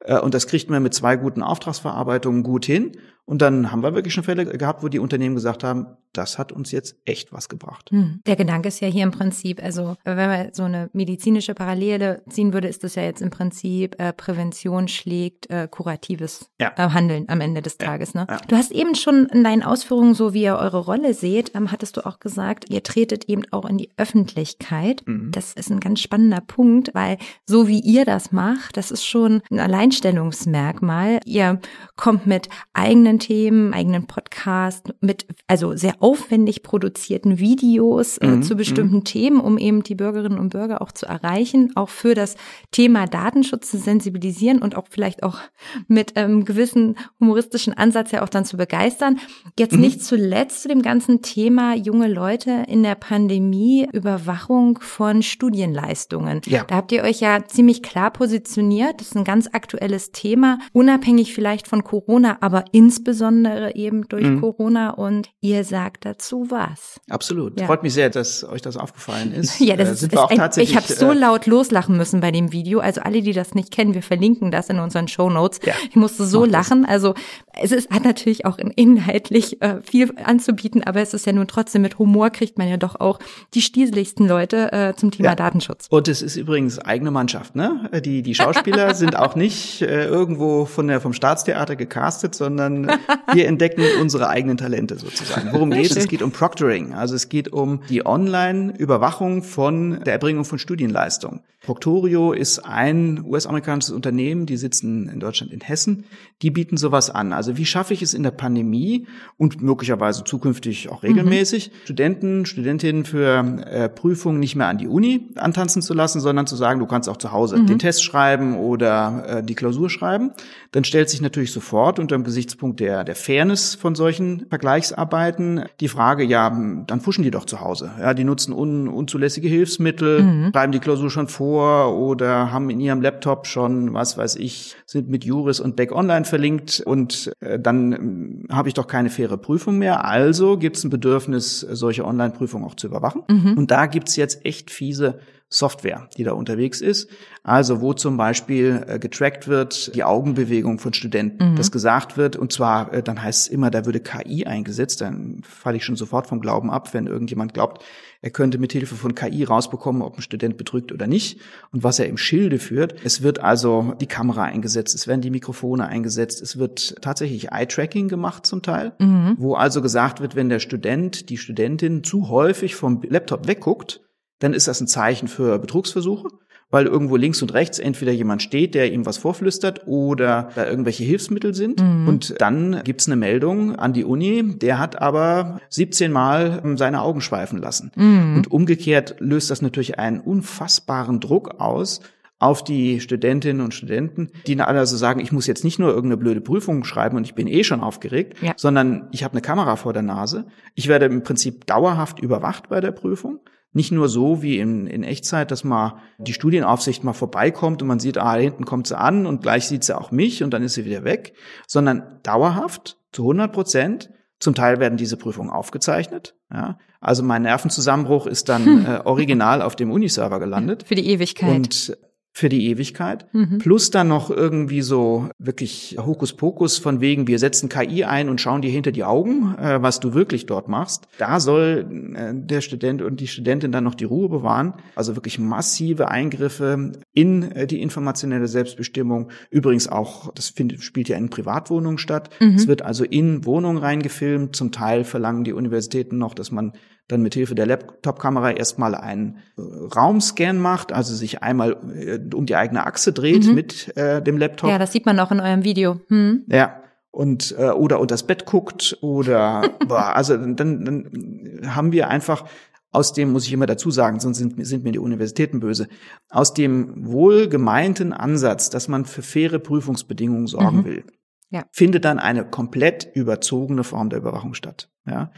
Äh, und das kriegt man mit zwei guten Auftragsverarbeitungen gut hin. Und dann haben wir wirklich schon Fälle gehabt, wo die Unternehmen gesagt haben, das hat uns jetzt echt was gebracht. Hm. Der Gedanke ist ja hier im Prinzip, also wenn man so eine medizinische Parallele ziehen würde, ist das ja jetzt im Prinzip äh, Prävention schlägt äh, kuratives ja. äh, Handeln am Ende des Tages. Ne? Ja. Du hast eben schon in deinen Ausführungen, so wie ihr eure Rolle seht, ähm, hattest du auch gesagt, ihr tretet eben auch in die Öffentlichkeit. Mhm. Das ist ein ganz spannender Punkt, weil so wie ihr das macht, das ist schon ein Alleinstellungsmerkmal. Ihr kommt mit eigenen Themen, eigenen Podcast, mit also sehr aufwendig produzierten Videos äh, mhm. zu bestimmten mhm. Themen, um eben die Bürgerinnen und Bürger auch zu erreichen, auch für das Thema Datenschutz zu sensibilisieren und auch vielleicht auch mit ähm, gewissen humoristischen Ansatz ja auch dann zu begeistern. Jetzt mhm. nicht zuletzt zu dem ganzen Thema junge Leute in der Pandemie, Überwachung von Studienleistungen. Ja. Da habt ihr euch ja ziemlich klar positioniert. Das ist ein ganz aktuelles Thema, unabhängig vielleicht von Corona, aber insbesondere insbesondere eben durch mhm. Corona und ihr sagt dazu was. Absolut. Ja. Freut mich sehr, dass euch das aufgefallen [LAUGHS] ist. ja, das äh, ist, ist ein, ich habe so äh, laut loslachen müssen bei dem Video. Also alle, die das nicht kennen, wir verlinken das in unseren Show Notes. Ja. Ich musste so Mach lachen. Das. Also es ist, hat natürlich auch inhaltlich äh, viel anzubieten, aber es ist ja nun trotzdem mit Humor kriegt man ja doch auch die stieseligsten Leute äh, zum Thema ja. Datenschutz. Und es ist übrigens eigene Mannschaft, ne? Die die Schauspieler [LAUGHS] sind auch nicht äh, irgendwo von der vom Staatstheater gecastet, sondern [LAUGHS] wir entdecken unsere eigenen Talente sozusagen. Worum es? Es geht um Proctoring. Also es geht um die Online-Überwachung von der Erbringung von Studienleistungen. Proctorio ist ein US-amerikanisches Unternehmen, die sitzen in Deutschland in Hessen. Die bieten sowas an. Also wie schaffe ich es in der Pandemie und möglicherweise zukünftig auch regelmäßig, mhm. Studenten, Studentinnen für äh, Prüfungen nicht mehr an die Uni antanzen zu lassen, sondern zu sagen, du kannst auch zu Hause mhm. den Test schreiben oder äh, die Klausur schreiben. Dann stellt sich natürlich sofort unter dem Gesichtspunkt der, der Fairness von solchen Vergleichsarbeiten die Frage, ja, dann fuschen die doch zu Hause. Ja, die nutzen un, unzulässige Hilfsmittel, mhm. schreiben die Klausur schon vor oder haben in ihrem Laptop schon, was weiß ich, sind mit Juris und Back Online verlinkt und äh, dann äh, habe ich doch keine faire Prüfung mehr. Also gibt es ein Bedürfnis, solche Online-Prüfungen auch zu überwachen. Mhm. Und da gibt's jetzt echt fiese Software, die da unterwegs ist. Also wo zum Beispiel äh, getrackt wird die Augenbewegung von Studenten, mhm. das gesagt wird und zwar äh, dann heißt es immer, da würde KI eingesetzt. Dann falle ich schon sofort vom Glauben ab, wenn irgendjemand glaubt, er könnte mit Hilfe von KI rausbekommen, ob ein Student betrügt oder nicht und was er im Schilde führt. Es wird also die Kamera eingesetzt, es werden die Mikrofone eingesetzt, es wird tatsächlich Eye-Tracking gemacht zum Teil, mhm. wo also gesagt wird, wenn der Student, die Studentin zu häufig vom Laptop wegguckt, dann ist das ein Zeichen für Betrugsversuche, weil irgendwo links und rechts entweder jemand steht, der ihm was vorflüstert oder da irgendwelche Hilfsmittel sind. Mhm. Und dann gibt's eine Meldung an die Uni, der hat aber 17 Mal seine Augen schweifen lassen. Mhm. Und umgekehrt löst das natürlich einen unfassbaren Druck aus, auf die Studentinnen und Studenten, die also sagen, ich muss jetzt nicht nur irgendeine blöde Prüfung schreiben und ich bin eh schon aufgeregt, ja. sondern ich habe eine Kamera vor der Nase. Ich werde im Prinzip dauerhaft überwacht bei der Prüfung. Nicht nur so wie in, in Echtzeit, dass mal die Studienaufsicht mal vorbeikommt und man sieht, ah, hinten kommt sie an und gleich sieht sie auch mich und dann ist sie wieder weg, sondern dauerhaft zu 100 Prozent. Zum Teil werden diese Prüfungen aufgezeichnet. Ja. Also mein Nervenzusammenbruch ist dann hm. [LAUGHS] äh, original auf dem Uniserver gelandet. Für die Ewigkeit. Und für die Ewigkeit. Mhm. Plus dann noch irgendwie so wirklich Hokuspokus von wegen, wir setzen KI ein und schauen dir hinter die Augen, äh, was du wirklich dort machst. Da soll äh, der Student und die Studentin dann noch die Ruhe bewahren. Also wirklich massive Eingriffe in äh, die informationelle Selbstbestimmung. Übrigens auch, das find, spielt ja in Privatwohnungen statt. Mhm. Es wird also in Wohnungen reingefilmt. Zum Teil verlangen die Universitäten noch, dass man dann mit Hilfe der Laptop-Kamera erstmal einen äh, Raumscan macht, also sich einmal äh, um die eigene Achse dreht mhm. mit äh, dem Laptop. Ja, das sieht man auch in eurem Video. Hm. Ja. Und äh, oder unter das Bett guckt oder [LAUGHS] boah, also dann, dann haben wir einfach aus dem muss ich immer dazu sagen, sonst sind, sind mir die Universitäten böse, aus dem wohlgemeinten Ansatz, dass man für faire Prüfungsbedingungen sorgen mhm. will, ja. findet dann eine komplett überzogene Form der Überwachung statt. Ja,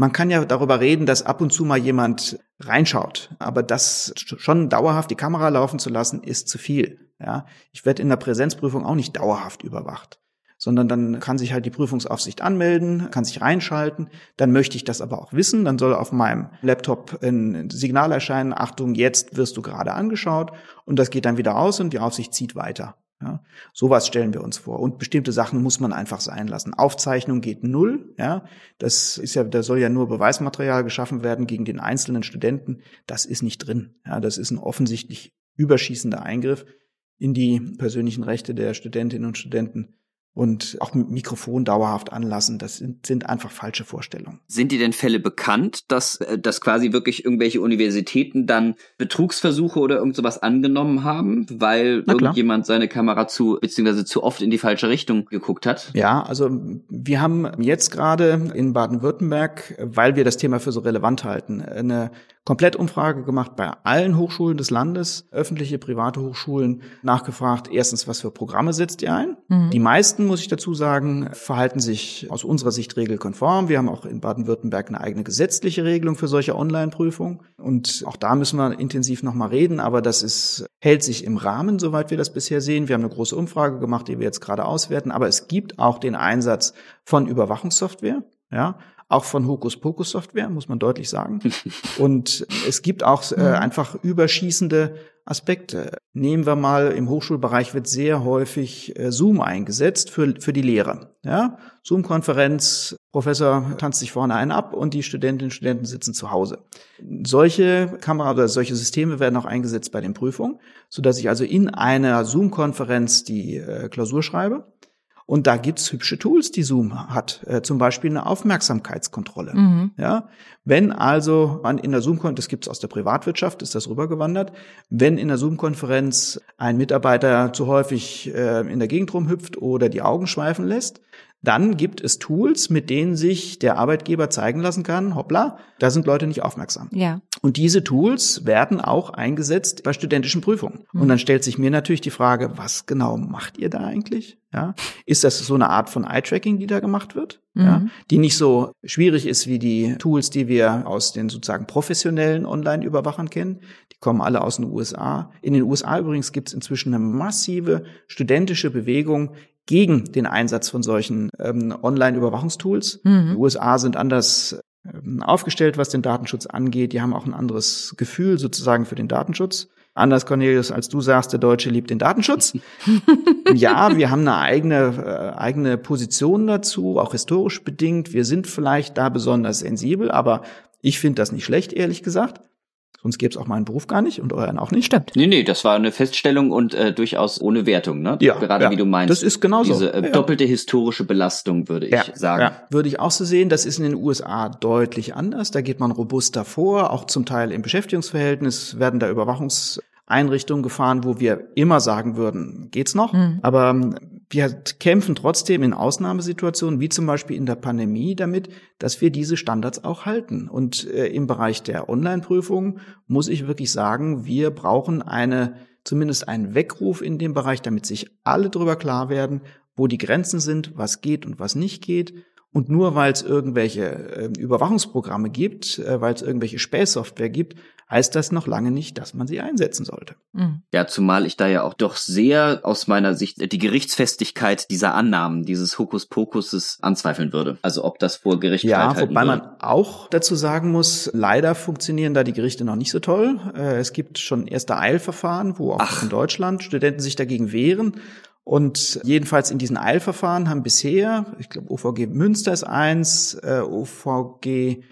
man kann ja darüber reden, dass ab und zu mal jemand reinschaut, aber das schon dauerhaft die Kamera laufen zu lassen, ist zu viel. Ja, ich werde in der Präsenzprüfung auch nicht dauerhaft überwacht, sondern dann kann sich halt die Prüfungsaufsicht anmelden, kann sich reinschalten. Dann möchte ich das aber auch wissen. Dann soll auf meinem Laptop ein Signal erscheinen: Achtung, jetzt wirst du gerade angeschaut. Und das geht dann wieder aus und die Aufsicht zieht weiter. Ja, sowas stellen wir uns vor. Und bestimmte Sachen muss man einfach sein lassen. Aufzeichnung geht null. Ja, das ist ja, da soll ja nur Beweismaterial geschaffen werden gegen den einzelnen Studenten. Das ist nicht drin. Ja, das ist ein offensichtlich überschießender Eingriff in die persönlichen Rechte der Studentinnen und Studenten und auch mit Mikrofon dauerhaft anlassen. Das sind, sind einfach falsche Vorstellungen. Sind dir denn Fälle bekannt, dass, äh, dass quasi wirklich irgendwelche Universitäten dann Betrugsversuche oder irgend sowas angenommen haben, weil irgendjemand seine Kamera zu, beziehungsweise zu oft in die falsche Richtung geguckt hat? Ja, also wir haben jetzt gerade in Baden-Württemberg, weil wir das Thema für so relevant halten, eine Komplettumfrage gemacht bei allen Hochschulen des Landes, öffentliche, private Hochschulen, nachgefragt, erstens, was für Programme setzt ihr ein? Mhm. Die meisten, muss ich dazu sagen, verhalten sich aus unserer Sicht regelkonform. Wir haben auch in Baden-Württemberg eine eigene gesetzliche Regelung für solche Online-Prüfungen. Und auch da müssen wir intensiv nochmal reden, aber das ist, hält sich im Rahmen, soweit wir das bisher sehen. Wir haben eine große Umfrage gemacht, die wir jetzt gerade auswerten, aber es gibt auch den Einsatz von Überwachungssoftware. Ja, auch von Hokuspokus Software, muss man deutlich sagen. [LAUGHS] Und es gibt auch äh, einfach überschießende Aspekte. Nehmen wir mal, im Hochschulbereich wird sehr häufig äh, Zoom eingesetzt für, für die Lehre. Ja? Zoom-Konferenz, Professor tanzt sich vorne einen ab und die Studentinnen und Studenten sitzen zu Hause. Solche Kamera oder solche Systeme werden auch eingesetzt bei den Prüfungen, so dass ich also in einer Zoom-Konferenz die äh, Klausur schreibe und da gibt's hübsche Tools, die Zoom hat. Äh, zum Beispiel eine Aufmerksamkeitskontrolle. Mhm. Ja, wenn also man in der Zoom-Konferenz, das gibt's aus der Privatwirtschaft, ist das rübergewandert, wenn in der Zoom-Konferenz ein Mitarbeiter zu häufig äh, in der Gegend rumhüpft oder die Augen schweifen lässt, dann gibt es Tools, mit denen sich der Arbeitgeber zeigen lassen kann, hoppla, da sind Leute nicht aufmerksam. Ja. Und diese Tools werden auch eingesetzt bei studentischen Prüfungen. Mhm. Und dann stellt sich mir natürlich die Frage, was genau macht ihr da eigentlich? Ja, ist das so eine Art von Eye-Tracking, die da gemacht wird? Mhm. Ja, die nicht so schwierig ist wie die Tools, die wir aus den sozusagen professionellen Online-Überwachern kennen. Die kommen alle aus den USA. In den USA übrigens gibt es inzwischen eine massive studentische Bewegung gegen den Einsatz von solchen ähm, Online-Überwachungstools. Mhm. Die USA sind anders ähm, aufgestellt, was den Datenschutz angeht. Die haben auch ein anderes Gefühl sozusagen für den Datenschutz. Anders, Cornelius, als du sagst, der Deutsche liebt den Datenschutz. [LAUGHS] ja, wir haben eine eigene, äh, eigene Position dazu, auch historisch bedingt. Wir sind vielleicht da besonders sensibel, aber ich finde das nicht schlecht, ehrlich gesagt. Sonst gäbe es auch meinen Beruf gar nicht und euren auch nicht. Stimmt. Nee, nee, das war eine Feststellung und äh, durchaus ohne Wertung, ne? Ja. Gerade ja, wie du meinst. Das ist genauso. Diese äh, doppelte historische Belastung, würde ich ja, sagen. Ja, würde ich auch so sehen. Das ist in den USA deutlich anders. Da geht man robuster vor, auch zum Teil im Beschäftigungsverhältnis werden da Überwachungseinrichtungen gefahren, wo wir immer sagen würden, geht's noch? Mhm. Aber wir kämpfen trotzdem in Ausnahmesituationen, wie zum Beispiel in der Pandemie, damit, dass wir diese Standards auch halten. Und äh, im Bereich der Online-Prüfung muss ich wirklich sagen, wir brauchen eine, zumindest einen Weckruf in dem Bereich, damit sich alle darüber klar werden, wo die Grenzen sind, was geht und was nicht geht. Und nur weil es irgendwelche äh, Überwachungsprogramme gibt, äh, weil es irgendwelche Späßsoftware gibt, heißt das noch lange nicht, dass man sie einsetzen sollte. Mhm. Ja, zumal ich da ja auch doch sehr aus meiner Sicht die Gerichtsfestigkeit dieser Annahmen, dieses Hokuspokuses anzweifeln würde. Also ob das vor Gericht Ja, wobei man auch dazu sagen muss, leider funktionieren da die Gerichte noch nicht so toll. Äh, es gibt schon erste Eilverfahren, wo auch Ach. in Deutschland Studenten sich dagegen wehren. Und jedenfalls in diesen Eilverfahren haben bisher, ich glaube, OVG Münster ist eins, äh, OVG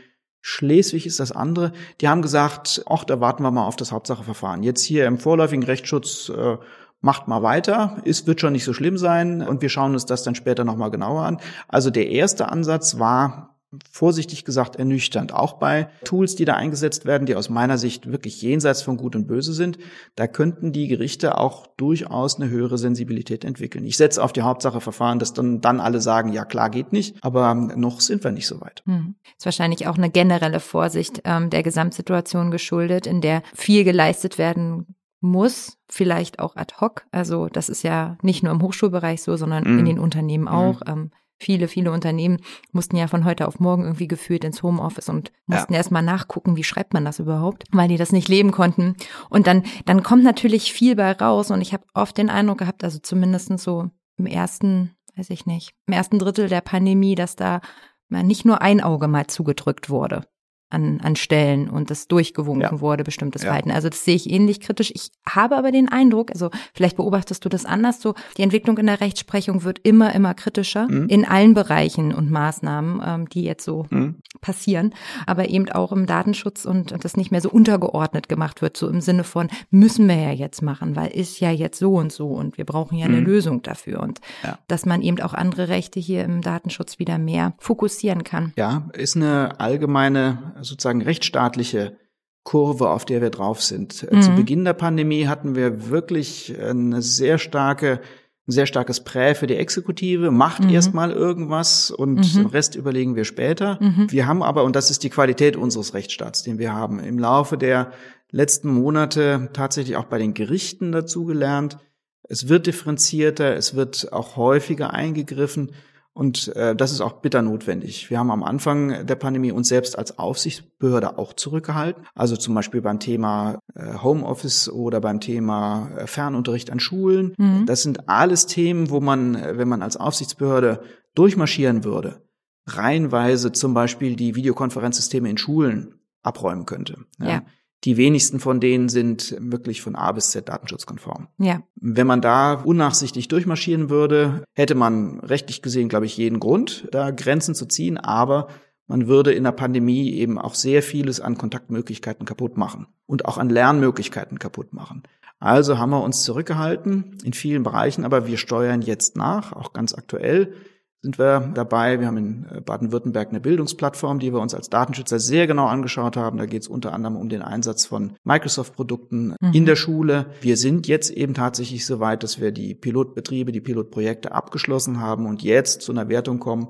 Schleswig ist das andere, die haben gesagt, ach, da warten wir mal auf das Hauptsacheverfahren. Jetzt hier im vorläufigen Rechtsschutz äh, macht mal weiter, es wird schon nicht so schlimm sein und wir schauen uns das dann später nochmal genauer an. Also der erste Ansatz war vorsichtig gesagt ernüchternd. Auch bei Tools, die da eingesetzt werden, die aus meiner Sicht wirklich jenseits von Gut und Böse sind, da könnten die Gerichte auch durchaus eine höhere Sensibilität entwickeln. Ich setze auf die Hauptsache Verfahren, dass dann, dann alle sagen, ja klar geht nicht, aber noch sind wir nicht so weit. Hm. Ist wahrscheinlich auch eine generelle Vorsicht ähm, der Gesamtsituation geschuldet, in der viel geleistet werden muss, vielleicht auch ad hoc. Also das ist ja nicht nur im Hochschulbereich so, sondern mm. in den Unternehmen auch. Mm. Ähm, Viele, viele Unternehmen mussten ja von heute auf morgen irgendwie gefühlt ins Homeoffice und mussten ja. erstmal nachgucken, wie schreibt man das überhaupt, weil die das nicht leben konnten. Und dann, dann kommt natürlich viel bei raus und ich habe oft den Eindruck gehabt, also zumindest so im ersten, weiß ich nicht, im ersten Drittel der Pandemie, dass da nicht nur ein Auge mal zugedrückt wurde an, an Stellen und das durchgewunken ja. wurde, bestimmtes ja. Verhalten. Also das sehe ich ähnlich kritisch. Ich habe aber den Eindruck, also vielleicht beobachtest du das anders, so die Entwicklung in der Rechtsprechung wird immer, immer kritischer mhm. in allen Bereichen und Maßnahmen, ähm, die jetzt so mhm. passieren, aber eben auch im Datenschutz und, und das nicht mehr so untergeordnet gemacht wird, so im Sinne von, müssen wir ja jetzt machen, weil ist ja jetzt so und so und wir brauchen ja eine mhm. Lösung dafür und ja. dass man eben auch andere Rechte hier im Datenschutz wieder mehr fokussieren kann. Ja, ist eine allgemeine sozusagen rechtsstaatliche Kurve, auf der wir drauf sind. Äh, mhm. Zu Beginn der Pandemie hatten wir wirklich eine sehr starke ein sehr starkes Prä für die Exekutive, macht mhm. erstmal irgendwas und mhm. den Rest überlegen wir später. Mhm. Wir haben aber, und das ist die Qualität unseres Rechtsstaats, den wir haben, im Laufe der letzten Monate tatsächlich auch bei den Gerichten dazugelernt. Es wird differenzierter, es wird auch häufiger eingegriffen und äh, das ist auch bitter notwendig. Wir haben am Anfang der Pandemie uns selbst als Aufsichtsbehörde auch zurückgehalten. Also zum Beispiel beim Thema äh, Homeoffice oder beim Thema äh, Fernunterricht an Schulen. Mhm. Das sind alles Themen, wo man, äh, wenn man als Aufsichtsbehörde durchmarschieren würde, reihenweise zum Beispiel die Videokonferenzsysteme in Schulen abräumen könnte. Ja. ja. Die wenigsten von denen sind wirklich von A bis Z datenschutzkonform. Ja. Wenn man da unnachsichtig durchmarschieren würde, hätte man rechtlich gesehen, glaube ich, jeden Grund, da Grenzen zu ziehen, aber man würde in der Pandemie eben auch sehr vieles an Kontaktmöglichkeiten kaputt machen und auch an Lernmöglichkeiten kaputt machen. Also haben wir uns zurückgehalten in vielen Bereichen, aber wir steuern jetzt nach, auch ganz aktuell sind wir dabei. Wir haben in äh, Baden-Württemberg eine Bildungsplattform, die wir uns als Datenschützer sehr genau angeschaut haben. Da geht es unter anderem um den Einsatz von Microsoft-Produkten mhm. in der Schule. Wir sind jetzt eben tatsächlich so weit, dass wir die Pilotbetriebe, die Pilotprojekte abgeschlossen haben und jetzt zu einer Wertung kommen,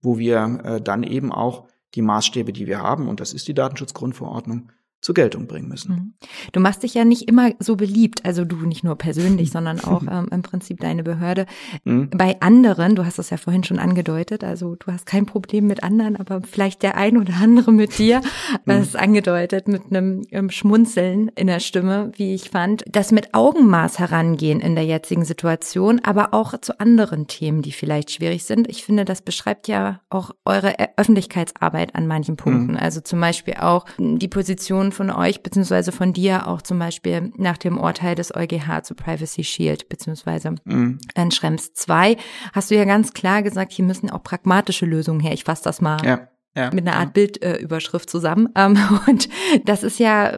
wo wir äh, dann eben auch die Maßstäbe, die wir haben, und das ist die Datenschutzgrundverordnung, zur Geltung bringen müssen. Mhm. Du machst dich ja nicht immer so beliebt, also du nicht nur persönlich, [LAUGHS] sondern auch ähm, im Prinzip deine Behörde. Mhm. Bei anderen, du hast das ja vorhin schon angedeutet, also du hast kein Problem mit anderen, aber vielleicht der ein oder andere mit dir, mhm. das ist angedeutet mit einem ähm, Schmunzeln in der Stimme, wie ich fand, das mit Augenmaß herangehen in der jetzigen Situation, aber auch zu anderen Themen, die vielleicht schwierig sind. Ich finde, das beschreibt ja auch eure Öffentlichkeitsarbeit an manchen Punkten. Mhm. Also zum Beispiel auch die Position Position von euch beziehungsweise von dir auch zum Beispiel nach dem Urteil des EuGH zu Privacy Shield beziehungsweise mhm. in Schrems 2 hast du ja ganz klar gesagt, hier müssen auch pragmatische Lösungen her. Ich fasse das mal ja. Ja, mit einer Art. Bildüberschrift äh, zusammen. [LAUGHS] Ähm, und das ist ja,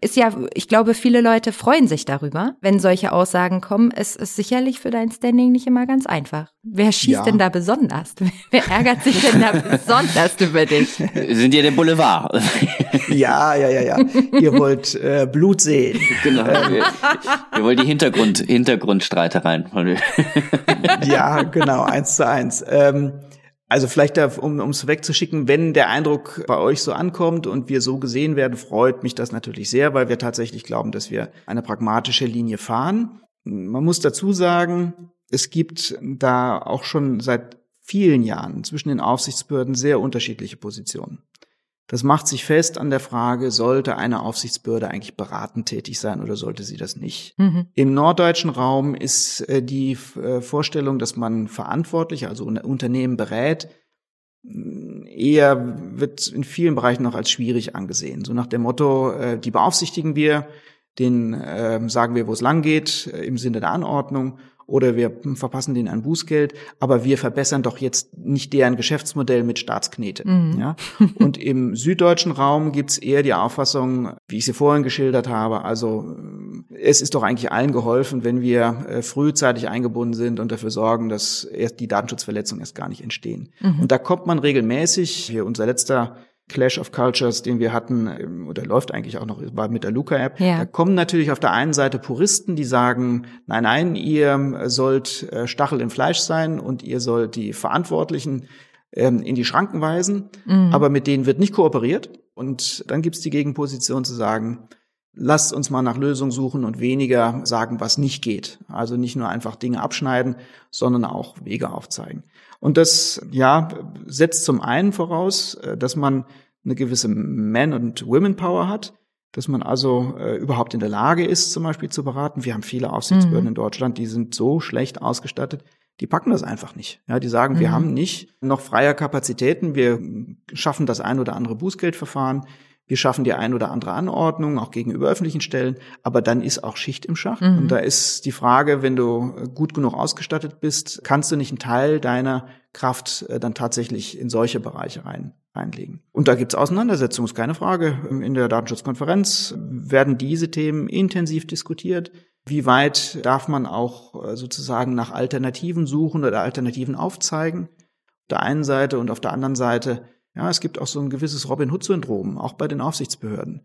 ist ja, ich glaube, viele Leute freuen sich darüber, wenn solche Aussagen kommen. Es ist sicherlich für dein Standing nicht immer ganz einfach. Wer schießt ja. denn da besonders? [LAUGHS] Wer ärgert sich denn da besonders über dich? Sind ihr der Boulevard? [LAUGHS] ja, ja, ja, ja. Ihr wollt äh, Blut sehen. Genau. Wir, wir wollen die Hintergrund, Hintergrundstreitereien. ja, genau, eins zu eins. Ähm, also vielleicht, da, um es wegzuschicken, wenn der Eindruck bei euch so ankommt und wir so gesehen werden, freut mich das natürlich sehr, weil wir tatsächlich glauben, dass wir eine pragmatische Linie fahren. Man muss dazu sagen, es gibt da auch schon seit vielen Jahren zwischen den Aufsichtsbehörden sehr unterschiedliche Positionen. Das macht sich fest an der Frage, sollte eine Aufsichtsbehörde eigentlich beratend tätig sein oder sollte sie das nicht? Mhm. Im norddeutschen Raum ist äh, die äh, Vorstellung, dass man verantwortlich, also Unternehmen berät, eher wird in vielen Bereichen noch als schwierig angesehen. So nach dem Motto, äh, die beaufsichtigen wir, den äh, sagen wir, wo es lang geht, im Sinne der Anordnung oder wir verpassen denen ein Bußgeld, aber wir verbessern doch jetzt nicht deren Geschäftsmodell mit Staatsknete. Mhm. Ja? Und im süddeutschen Raum gibt's eher die Auffassung, wie ich sie vorhin geschildert habe, also es ist doch eigentlich allen geholfen, wenn wir äh, frühzeitig eingebunden sind und dafür sorgen, dass erst die Datenschutzverletzungen erst gar nicht entstehen. Mhm. Und da kommt man regelmäßig, hier unser letzter Clash of Cultures, den wir hatten, ähm, oder läuft eigentlich auch noch war mit der Luca-App. Ja. Da kommen natürlich auf der einen Seite Puristen, die sagen, nein, nein, ihr sollt äh, Stachel im Fleisch sein und ihr sollt die Verantwortlichen ähm, in die Schranken weisen, mhm. aber mit denen wird nicht kooperiert. Und dann gibt's die Gegenposition zu sagen, lasst uns mal nach Lösungen suchen und weniger sagen, was nicht geht. Also nicht nur einfach Dinge abschneiden, sondern auch Wege aufzeigen. Und das, ja, setzt zum einen voraus, äh, dass man eine gewisse Man- und Women-Power hat, dass man also äh, überhaupt in der Lage ist, zum Beispiel zu beraten. Wir haben viele Aufsichtsbehörden mhm. in Deutschland, die sind so schlecht ausgestattet, die packen das einfach nicht. Ja, die sagen, mhm. wir haben nicht noch freie Kapazitäten, wir schaffen das ein oder andere Bußgeldverfahren, wir schaffen die ein oder andere Anordnung, auch gegenüber öffentlichen Stellen, aber dann ist auch Schicht im Schach. Mhm. Und da ist die Frage, wenn du gut genug ausgestattet bist, kannst du nicht einen Teil deiner Kraft äh, dann tatsächlich in solche Bereiche rein, reinlegen. Und da gibt's Auseinandersetzungen, ist keine Frage. In der Datenschutzkonferenz werden diese Themen intensiv diskutiert. Wie weit darf man auch äh, sozusagen nach Alternativen suchen oder Alternativen aufzeigen? Auf der einen Seite und auf der anderen Seite ja, es gibt auch so ein gewisses Robin Hood-Syndrom, auch bei den Aufsichtsbehörden.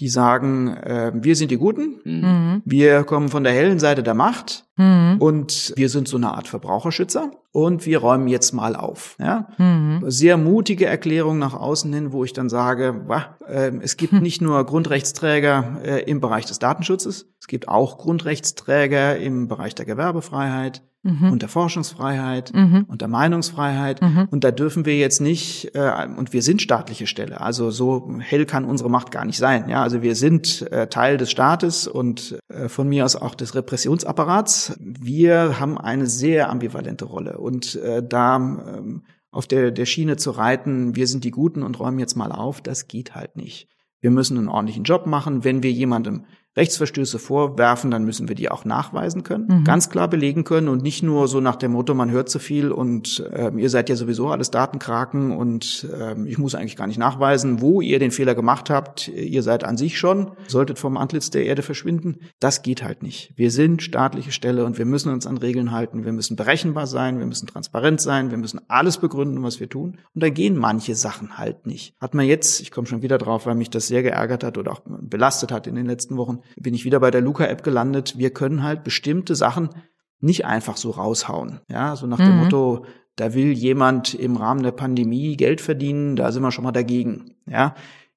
Die sagen, äh, wir sind die Guten, mhm. wir kommen von der hellen Seite der Macht mhm. und wir sind so eine Art Verbraucherschützer und wir räumen jetzt mal auf. Ja? Mhm. Sehr mutige Erklärung nach außen hin, wo ich dann sage, wah, äh, es gibt [LAUGHS] nicht nur Grundrechtsträger äh, im Bereich des Datenschutzes, es gibt auch Grundrechtsträger im Bereich der Gewerbefreiheit, mhm. und der Forschungsfreiheit mhm. und der Meinungsfreiheit. Mhm. Und da dürfen wir jetzt nicht, äh, und wir sind staatliche Stelle, also so hell kann unsere Macht gar nicht sein. Ja, also wir sind äh, Teil des Staates und äh, von mir aus auch des Repressionsapparats. Wir haben eine sehr ambivalente Rolle und äh, da ähm, auf der, der Schiene zu reiten, wir sind die Guten und räumen jetzt mal auf, das geht halt nicht. Wir müssen einen ordentlichen Job machen. Wenn wir jemandem Rechtsverstöße vorwerfen, dann müssen wir die auch nachweisen können, mhm. ganz klar belegen können und nicht nur so nach dem Motto, man hört zu viel und äh, ihr seid ja sowieso alles Datenkraken und äh, ich muss eigentlich gar nicht nachweisen, wo ihr den Fehler gemacht habt. Ihr seid an sich schon, solltet vom Antlitz der Erde verschwinden. Das geht halt nicht. Wir sind staatliche Stelle und wir müssen uns an Regeln halten. Wir müssen berechenbar sein, wir müssen transparent sein, wir müssen alles begründen, was wir tun. Und da gehen manche Sachen halt nicht. Hat man jetzt, ich komme schon wieder drauf, weil mich das sehr geärgert hat oder auch belastet hat in den letzten Wochen, bin ich wieder bei der Luca-App gelandet. Wir können halt bestimmte Sachen nicht einfach so raushauen. Ja, so nach mhm. dem Motto, da will jemand im Rahmen der Pandemie Geld verdienen, da sind wir schon mal dagegen. Ja,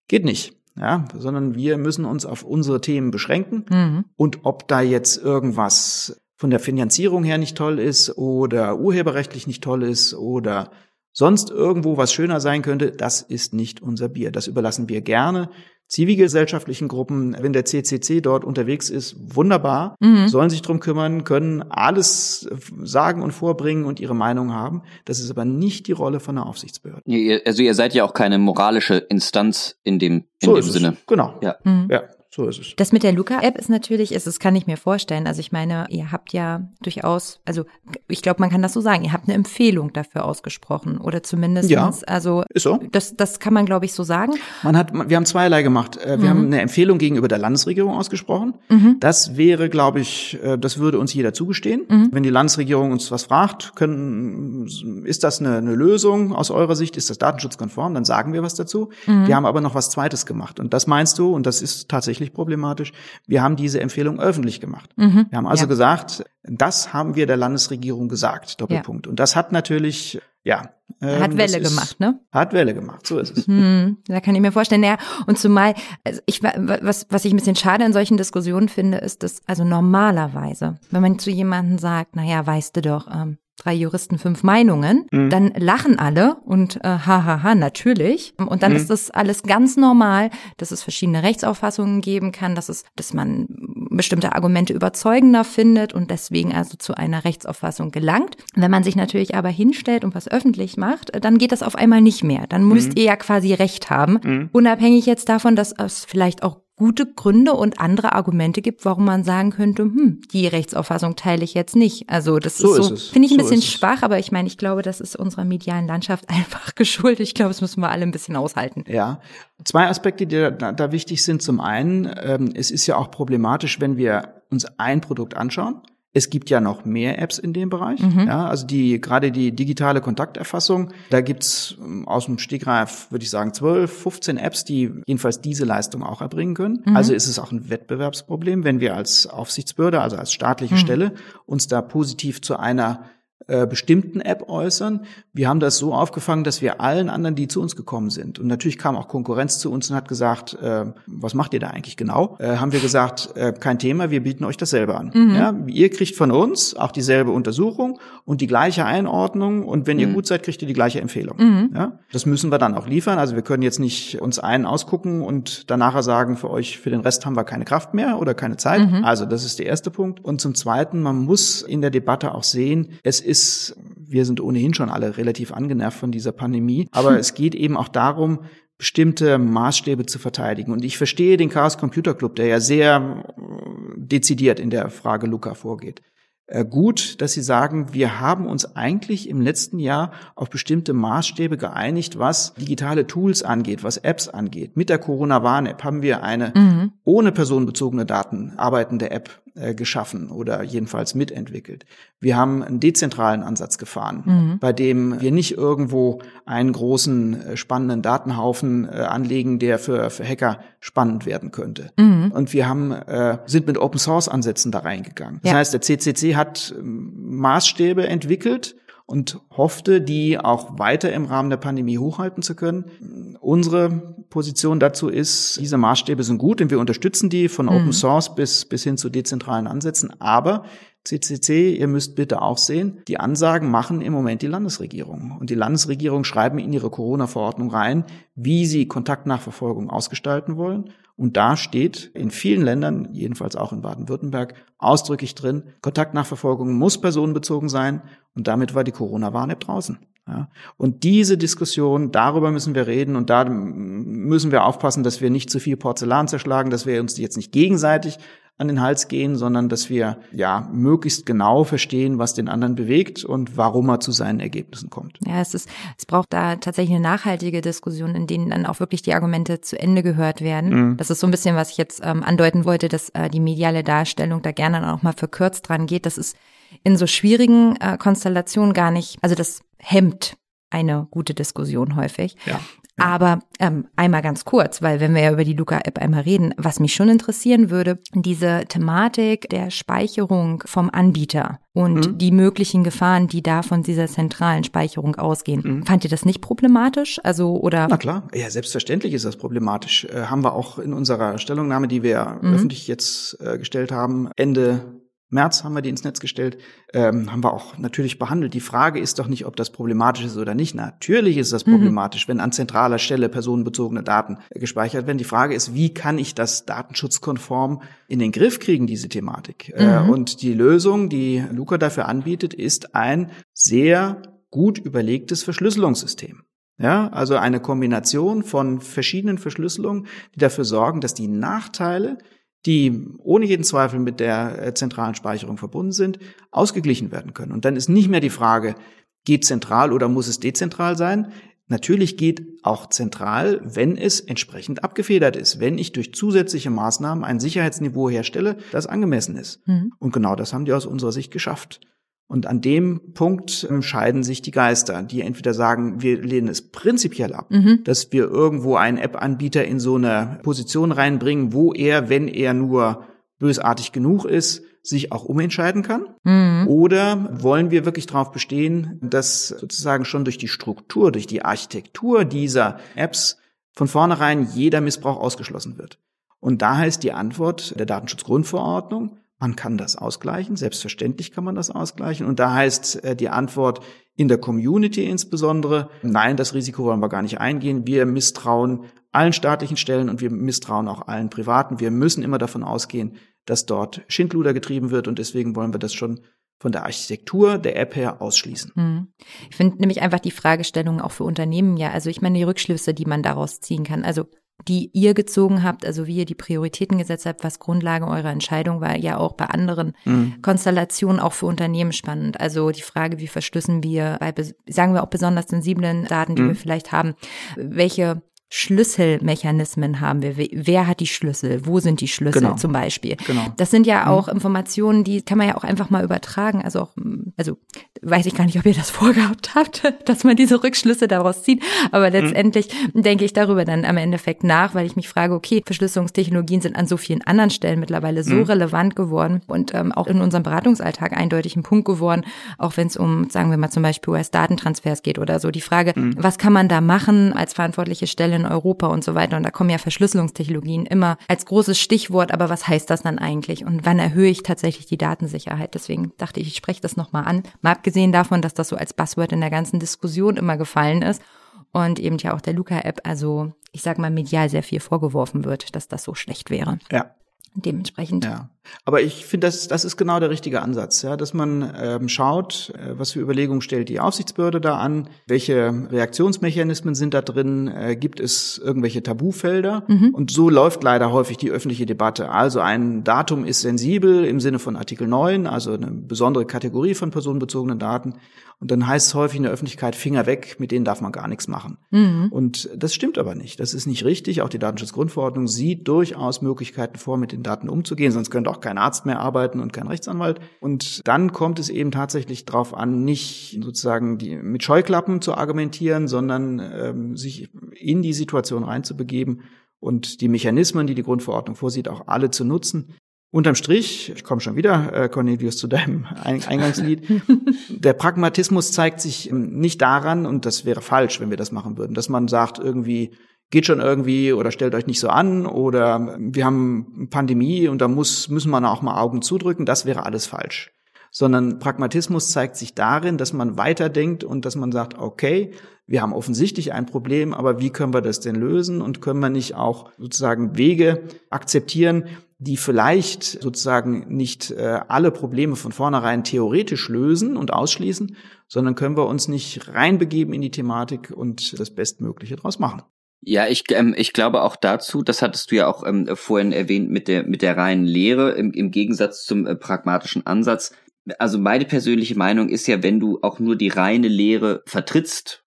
geht nicht. Ja, sondern wir müssen uns auf unsere Themen beschränken. Mhm. Und ob da jetzt irgendwas von der Finanzierung her nicht toll ist oder urheberrechtlich nicht toll ist oder sonst irgendwo was schöner sein könnte, das ist nicht unser Bier. Das überlassen wir gerne zivilgesellschaftlichen Gruppen, wenn der CCC dort unterwegs ist, wunderbar, mhm. sollen sich drum kümmern, können alles sagen und vorbringen und ihre Meinung haben. Das ist aber nicht die Rolle von einer Aufsichtsbehörde. Also ihr seid ja auch keine moralische Instanz in dem, in so dem Sinne. Es. Genau. Ja. Mhm. ja. So ist es. Das mit der Luca-App ist natürlich, ist, das kann ich mir vorstellen. Also ich meine, ihr habt ja durchaus, also ich glaube, man kann das so sagen, ihr habt eine Empfehlung dafür ausgesprochen oder zumindest, ja, also ist so. Das, das kann man, glaube ich, so sagen. Man hat, wir haben zweierlei gemacht. Äh, wir mhm. haben eine Empfehlung gegenüber der Landesregierung ausgesprochen. Mhm. Das wäre, glaube ich, äh, das würde uns jeder zugestehen. Mhm. Wenn die Landesregierung uns was fragt, können, ist das eine, eine Lösung aus eurer Sicht? Ist das datenschutzkonform? Dann sagen wir was dazu. Mhm. Wir haben aber noch was Zweites gemacht. Und das meinst du, und das ist tatsächlich tatsächlich problematisch. Wir haben diese Empfehlung öffentlich gemacht. Mhm. Wir haben also ja. gesagt, das haben wir der Landesregierung gesagt, Doppelpunkt. Ja. Und das hat natürlich, ja. Ähm, hat Welle ist, gemacht, ne? Hat Welle gemacht, so ist es. Hm, da kann ich mir vorstellen, ja. Und zumal, also ich, was, was ich ein bisschen schade in solchen Diskussionen finde, ist, dass, also normalerweise, wenn man zu jemandem sagt, naja, weißt du doch, ähm, drei Juristen, fünf Meinungen, mhm. dann lachen alle und äh, hahaha, ha, ha, natürlich. Und dann mhm. ist das alles ganz normal, dass es verschiedene Rechtsauffassungen geben kann, dass es, dass man bestimmte Argumente überzeugender findet und deswegen also zu einer Rechtsauffassung gelangt. Wenn man sich natürlich aber hinstellt und was öffentlich macht, dann geht das auf einmal nicht mehr. Dann müsst mhm. ihr ja quasi Recht haben, mhm. unabhängig jetzt davon, dass es vielleicht auch gute Gründe und andere Argumente gibt, warum man sagen könnte, hm, die Rechtsauffassung teile ich jetzt nicht. Also das so ist so, finde ich ein so bisschen schwach, aber ich meine, ich glaube, das ist unserer medialen Landschaft [LAUGHS] einfach geschuldet. Ich glaube, das müssen wir alle ein bisschen aushalten. Ja, zwei Aspekte, die da, da wichtig sind. Zum einen, ähm, es ist ja auch problematisch, wenn wir uns ein Produkt anschauen es gibt ja noch mehr Apps in dem Bereich. Mhm. Ja, also die gerade die digitale Kontakterfassung, da gibt's ähm, aus dem Stegreif, würde ich sagen, 12, 15 Apps, die jedenfalls diese Leistung auch erbringen können. Mhm. Also ist es auch ein Wettbewerbsproblem, wenn wir als Aufsichtsbehörde, also als staatliche mhm. Stelle, uns da positiv zu einer äh, bestimmten App äußern. Wir haben das so aufgefangen, dass wir allen anderen, die zu uns gekommen sind, und natürlich kam auch Konkurrenz zu uns und hat gesagt, äh, was macht ihr da eigentlich genau? Äh, haben wir gesagt, äh, kein Thema, wir bieten euch dasselbe an. Mhm. Ja, ihr kriegt von uns auch dieselbe Untersuchung und die gleiche Einordnung und wenn mhm. ihr gut seid, kriegt ihr die gleiche Empfehlung. Mhm. Ja, das müssen wir dann auch liefern. Also wir können jetzt nicht uns einen ausgucken und danach sagen, für euch, für den Rest haben wir keine Kraft mehr oder keine Zeit. Mhm. Also das ist der erste Punkt. Und zum Zweiten, man muss in der Debatte auch sehen, es ist wir sind ohnehin schon alle relativ angenervt von dieser Pandemie, aber es geht eben auch darum, bestimmte Maßstäbe zu verteidigen. Und ich verstehe den Chaos Computer Club, der ja sehr äh, dezidiert in der Frage Luca vorgeht. Äh, gut, dass Sie sagen, wir haben uns eigentlich im letzten Jahr auf bestimmte Maßstäbe geeinigt, was digitale Tools angeht, was Apps angeht. Mit der Corona-Warn-App haben wir eine mhm. ohne personenbezogene Daten arbeitende App äh, geschaffen oder jedenfalls mitentwickelt. Wir haben einen dezentralen Ansatz gefahren, mhm. bei dem wir nicht irgendwo einen großen äh, spannenden Datenhaufen äh, anlegen, der für, für Hacker spannend werden könnte. Mhm. Und wir haben äh, sind mit Open Source Ansätzen da reingegangen. Das ja. heißt, der CCC hat ähm, Maßstäbe entwickelt und hoffte, die auch weiter im Rahmen der Pandemie hochhalten zu können. Unsere Position dazu ist, diese Maßstäbe sind gut und wir unterstützen die von Open mhm. Source bis, bis hin zu dezentralen Ansätzen. Aber CCC, ihr müsst bitte auch sehen, die Ansagen machen im Moment die Landesregierung. Und die Landesregierung schreiben in ihre Corona-Verordnung rein, wie sie Kontaktnachverfolgung ausgestalten wollen. Und da steht in vielen Ländern, jedenfalls auch in Baden-Württemberg, ausdrücklich drin, Kontaktnachverfolgung muss personenbezogen sein. Und damit war die Corona-Warn-App draußen. Ja. Und diese Diskussion, darüber müssen wir reden und da müssen wir aufpassen, dass wir nicht zu viel Porzellan zerschlagen, dass wir uns jetzt nicht gegenseitig an den Hals gehen, sondern dass wir ja möglichst genau verstehen, was den anderen bewegt und warum er zu seinen Ergebnissen kommt. Ja, es ist, es braucht da tatsächlich eine nachhaltige Diskussion, in denen dann auch wirklich die Argumente zu Ende gehört werden. Mhm. Das ist so ein bisschen, was ich jetzt ähm, andeuten wollte, dass äh, die mediale Darstellung da gerne auch mal verkürzt dran geht. Das ist in so schwierigen äh, Konstellationen gar nicht, also das hemmt eine gute Diskussion häufig. Ja. Aber ähm, einmal ganz kurz, weil wenn wir ja über die Luca-App einmal reden, was mich schon interessieren würde, diese Thematik der Speicherung vom Anbieter und mhm. die möglichen Gefahren, die da von dieser zentralen Speicherung ausgehen. Mhm. Fand ihr das nicht problematisch? Also oder? Na klar, ja selbstverständlich ist das problematisch. Äh, haben wir auch in unserer Stellungnahme, die wir mhm. öffentlich jetzt äh, gestellt haben, Ende März haben wir die ins Netz gestellt, ähm, haben wir auch natürlich behandelt. Die Frage ist doch nicht, ob das problematisch ist oder nicht. Natürlich ist das mhm. problematisch, mhm. wenn an zentraler Stelle personenbezogene Daten gespeichert werden. Die Frage ist, wie kann ich das datenschutzkonform in den Griff kriegen, diese Thematik? Äh, mhm. Äh, und die Lösung, die Luca dafür anbietet, ist ein sehr gut überlegtes Verschlüsselungssystem. Ja, also eine Kombination von verschiedenen Verschlüsselungen, die dafür sorgen, dass die Nachteile, die ohne jeden Zweifel mit der äh, zentralen Speicherung verbunden sind, ausgeglichen werden können. Und dann ist nicht mehr die Frage, geht zentral oder muss es dezentral sein? Natürlich geht auch zentral, wenn es entsprechend abgefedert ist, wenn ich durch zusätzliche Maßnahmen ein Sicherheitsniveau herstelle, das angemessen ist. Mhm. Und genau das haben die aus unserer Sicht geschafft. Und an dem Punkt ähm, scheiden sich die Geister, die entweder sagen, wir lehnen es prinzipiell ab, mhm. dass wir irgendwo einen App-Anbieter in so eine Position reinbringen, wo er, wenn er nur bösartig genug ist, sich auch umentscheiden kann? Mhm. Oder wollen wir wirklich darauf bestehen, dass sozusagen schon durch die Struktur, durch die Architektur dieser Apps von vornherein jeder Missbrauch ausgeschlossen wird? Und da heißt die Antwort der Datenschutzgrundverordnung, Man kann das ausgleichen, selbstverständlich kann man das ausgleichen. Und da heißt äh, die Antwort in der Community insbesondere, nein, das Risiko wollen wir gar nicht eingehen. Wir misstrauen allen staatlichen Stellen und wir misstrauen auch allen privaten. Wir müssen immer davon ausgehen, dass dort Schindluder getrieben wird und deswegen wollen wir das schon von der Architektur der App her ausschließen. Hm. Ich finde nämlich einfach die Fragestellung auch für Unternehmen ja, also ich meine die Rückschlüsse, die man daraus ziehen kann. Also die ihr gezogen habt, also wie ihr die Prioritäten gesetzt habt, was Grundlage eurer Entscheidung war, ja auch bei anderen mhm. Konstellationen auch für Unternehmen spannend. Also die Frage, wie verschlüssen wir bei, sagen wir auch besonders sensiblen Daten, die mhm. wir vielleicht haben, welche Schlüsselmechanismen haben wir. Wer hat die Schlüssel? Wo sind die Schlüssel genau. zum Beispiel? Genau. Das sind ja mhm. auch Informationen, die kann man ja auch einfach mal übertragen. Also auch, also weiß ich gar nicht, ob ihr das [LAUGHS] vorgehabt habt, dass man diese Rückschlüsse daraus zieht. Aber mhm. letztendlich mhm. denke ich darüber dann am Endeffekt nach, weil ich mich frage, okay, Verschlüsselungstechnologien sind an so vielen anderen Stellen mittlerweile so mhm. relevant geworden und ähm, auch in unserem Beratungsalltag eindeutig ein Punkt geworden, auch wenn es um, sagen wir mal zum Beispiel US-Datentransfers geht oder so. Die Frage, mhm. was kann man da machen als verantwortliche Stelle in Europa und so weiter. Und da kommen ja Verschlüsselungstechnologien immer als großes Stichwort. Aber was heißt das dann eigentlich? Und wann erhöhe ich tatsächlich die Datensicherheit? Deswegen dachte ich, ich spreche das nochmal an. Mal abgesehen davon, dass das so als Buzzword in der ganzen Diskussion immer gefallen ist und eben ja auch der Luca-App, also ich sag mal medial sehr viel vorgeworfen wird, dass das so schlecht wäre. Ja. Dementsprechend. Ja. Aber ich finde, das, das ist genau der richtige Ansatz, ja, dass man ähm, schaut, äh, was für Überlegungen stellt die Aufsichtsbehörde da an, welche Reaktionsmechanismen sind da drin, äh, gibt es irgendwelche Tabufelder mhm. und so läuft leider häufig die öffentliche Debatte. Also ein Datum ist sensibel im Sinne von Artikel 9, also eine besondere Kategorie von personenbezogenen Daten und dann heißt es häufig in der Öffentlichkeit, Finger weg, mit denen darf man gar nichts machen. Mhm. Und das stimmt aber nicht. Das ist nicht richtig. Auch die Datenschutzgrundverordnung sieht durchaus Möglichkeiten vor, mit den Daten umzugehen, sonst könnte auch kein Arzt mehr arbeiten und kein Rechtsanwalt. Und dann kommt es eben tatsächlich darauf an, nicht sozusagen die, mit Scheuklappen zu argumentieren, sondern ähm, sich in die Situation reinzubegeben und die Mechanismen, die die Grundverordnung vorsieht, auch alle zu nutzen. Unterm Strich, ich komme schon wieder, äh, Cornelius, zu deinem Eingangslied, [LAUGHS] der Pragmatismus zeigt sich ähm, nicht daran, und das wäre falsch, wenn wir das machen würden, dass man sagt, irgendwie, geht schon irgendwie oder stellt euch nicht so an oder wir haben Pandemie und da muss, müssen wir auch mal Augen zudrücken, das wäre alles falsch. Sondern Pragmatismus zeigt sich darin, dass man weiterdenkt und dass man sagt, okay, wir haben offensichtlich ein Problem, aber wie können wir das denn lösen und können wir nicht auch sozusagen Wege akzeptieren, die vielleicht sozusagen nicht äh, alle Probleme von vornherein theoretisch lösen und ausschließen, sondern können wir uns nicht reinbegeben in die Thematik und das Bestmögliche daraus machen. Ja, ich, ähm, ich glaube auch dazu, das hattest du ja auch ähm, vorhin erwähnt mit der, mit der reinen Lehre im, im Gegensatz zum äh, pragmatischen Ansatz. Also meine persönliche Meinung ist ja, wenn du auch nur die reine Lehre vertrittst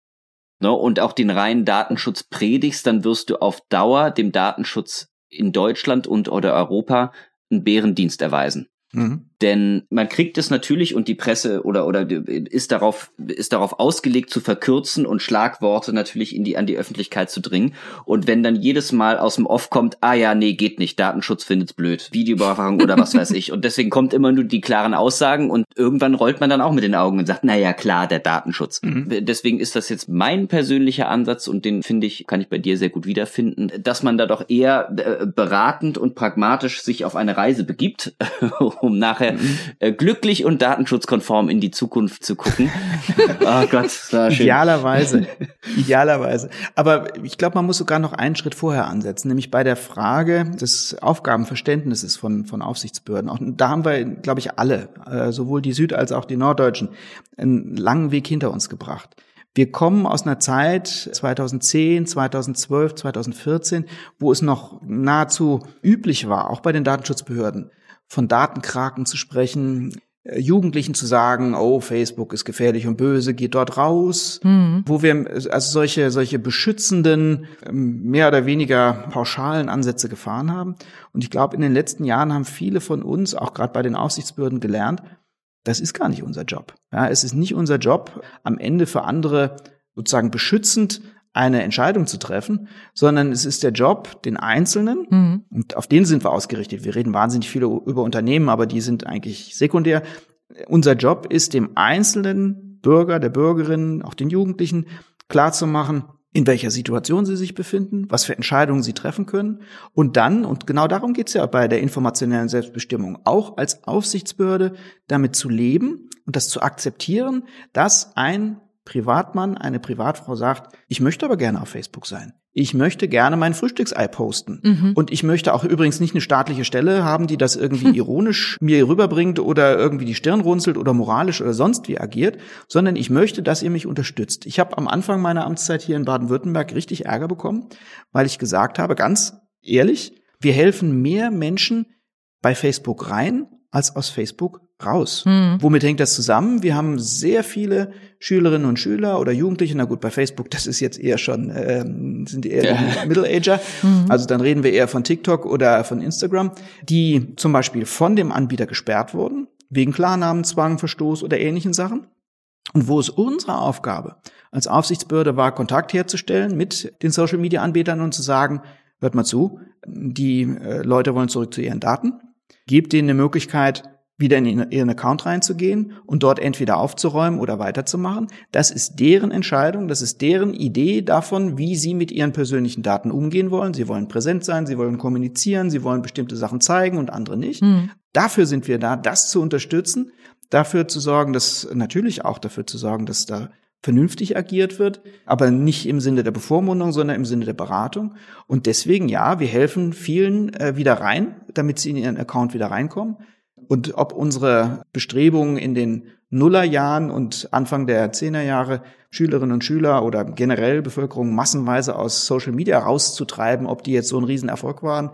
ne, und auch den reinen Datenschutz predigst, dann wirst du auf Dauer dem Datenschutz in Deutschland und oder Europa einen Bärendienst erweisen. Mhm. Denn man kriegt es natürlich und die Presse oder oder ist darauf ist darauf ausgelegt zu verkürzen und Schlagworte natürlich in die an die Öffentlichkeit zu dringen und wenn dann jedes Mal aus dem Off kommt, ah ja, nee, geht nicht, Datenschutz findet's blöd, Videoüberwachung oder was weiß ich und deswegen kommt immer nur die klaren Aussagen und irgendwann rollt man dann auch mit den Augen und sagt, na ja, klar, der Datenschutz. Mhm. Deswegen ist das jetzt mein persönlicher Ansatz und den finde ich, kann ich bei dir sehr gut wiederfinden, dass man da doch eher äh, beratend und pragmatisch sich auf eine Reise begibt, [LAUGHS] um nachher äh, glücklich und datenschutzkonform in die Zukunft zu gucken. oh [LAUGHS] Gott, war schön. Idealerweise. [LAUGHS] Idealerweise. Aber ich glaube, man muss sogar noch einen Schritt vorher ansetzen, nämlich bei der Frage des Aufgabenverständnisses von, von Aufsichtsbehörden. Auch da haben wir, glaube ich, alle, äh, sowohl die Süd- als auch die Norddeutschen, einen langen Weg hinter uns gebracht. Wir kommen aus einer Zeit 2010, 2012, 2014, wo es noch nahezu üblich war, auch bei den Datenschutzbehörden, von Datenkraken zu sprechen, äh, Jugendlichen zu sagen, oh, Facebook ist gefährlich und böse, geht dort raus, mhm. wo wir also solche, solche beschützenden, ähm, mehr oder weniger pauschalen Ansätze gefahren haben. Und ich glaube, in den letzten Jahren haben viele von uns, auch gerade bei den Aufsichtsbehörden, gelernt, das ist gar nicht unser Job. Ja, es ist nicht unser Job, am Ende für andere sozusagen beschützend eine Entscheidung zu treffen, sondern es ist der Job, den Einzelnen, mhm. und auf den sind wir ausgerichtet. Wir reden wahnsinnig viel über Unternehmen, aber die sind eigentlich sekundär. Unser Job ist, dem einzelnen Bürger, der Bürgerin, auch den Jugendlichen klarzumachen, in welcher Situation sie sich befinden, was für Entscheidungen sie treffen können und dann, und genau darum geht's ja bei der informationellen Selbstbestimmung, auch als Aufsichtsbehörde damit zu leben und das zu akzeptieren, dass ein Privatmann, eine Privatfrau sagt, ich möchte aber gerne auf Facebook sein. Ich möchte gerne mein Frühstücksei posten. Mhm. Und ich möchte auch übrigens nicht eine staatliche Stelle haben, die das irgendwie [LAUGHS] ironisch mir rüberbringt oder irgendwie die Stirn runzelt oder moralisch oder sonst wie agiert, sondern ich möchte, dass ihr mich unterstützt. Ich habe am Anfang meiner Amtszeit hier in Baden-Württemberg richtig Ärger bekommen, weil ich gesagt habe, ganz ehrlich, wir helfen mehr Menschen bei Facebook rein als aus Facebook raus. Mhm. Womit hängt das zusammen? Wir haben sehr viele Schülerinnen und Schüler oder Jugendliche, na gut, bei Facebook, das ist jetzt eher schon, äh, sind eher ja. Middle-Ager, mhm. also dann reden wir eher von TikTok oder von Instagram, die zum Beispiel von dem Anbieter gesperrt wurden, wegen Klarnamenzwang, Verstoß oder ähnlichen Sachen. Und wo es unsere Aufgabe als Aufsichtsbehörde war, Kontakt herzustellen mit den Social-Media-Anbietern und zu sagen, hört mal zu, die äh, Leute wollen zurück zu ihren Daten, gebt denen eine Möglichkeit, wieder in ihren Account reinzugehen und dort entweder aufzuräumen oder weiterzumachen. Das ist deren Entscheidung, das ist deren Idee davon, wie sie mit ihren persönlichen Daten umgehen wollen. Sie wollen präsent sein, sie wollen kommunizieren, sie wollen bestimmte Sachen zeigen und andere nicht. Mhm. Dafür sind wir da, das zu unterstützen, dafür zu sorgen, dass natürlich auch dafür zu sorgen, dass da vernünftig agiert wird, aber nicht im Sinne der Bevormundung, sondern im Sinne der Beratung. Und deswegen, ja, wir helfen vielen äh, wieder rein, damit sie in ihren Account wieder reinkommen. Und ob unsere Bestrebungen in den Nullerjahren und Anfang der Zehnerjahre Schülerinnen und Schüler oder generell Bevölkerung massenweise aus Social Media rauszutreiben, ob die jetzt so ein Riesenerfolg waren,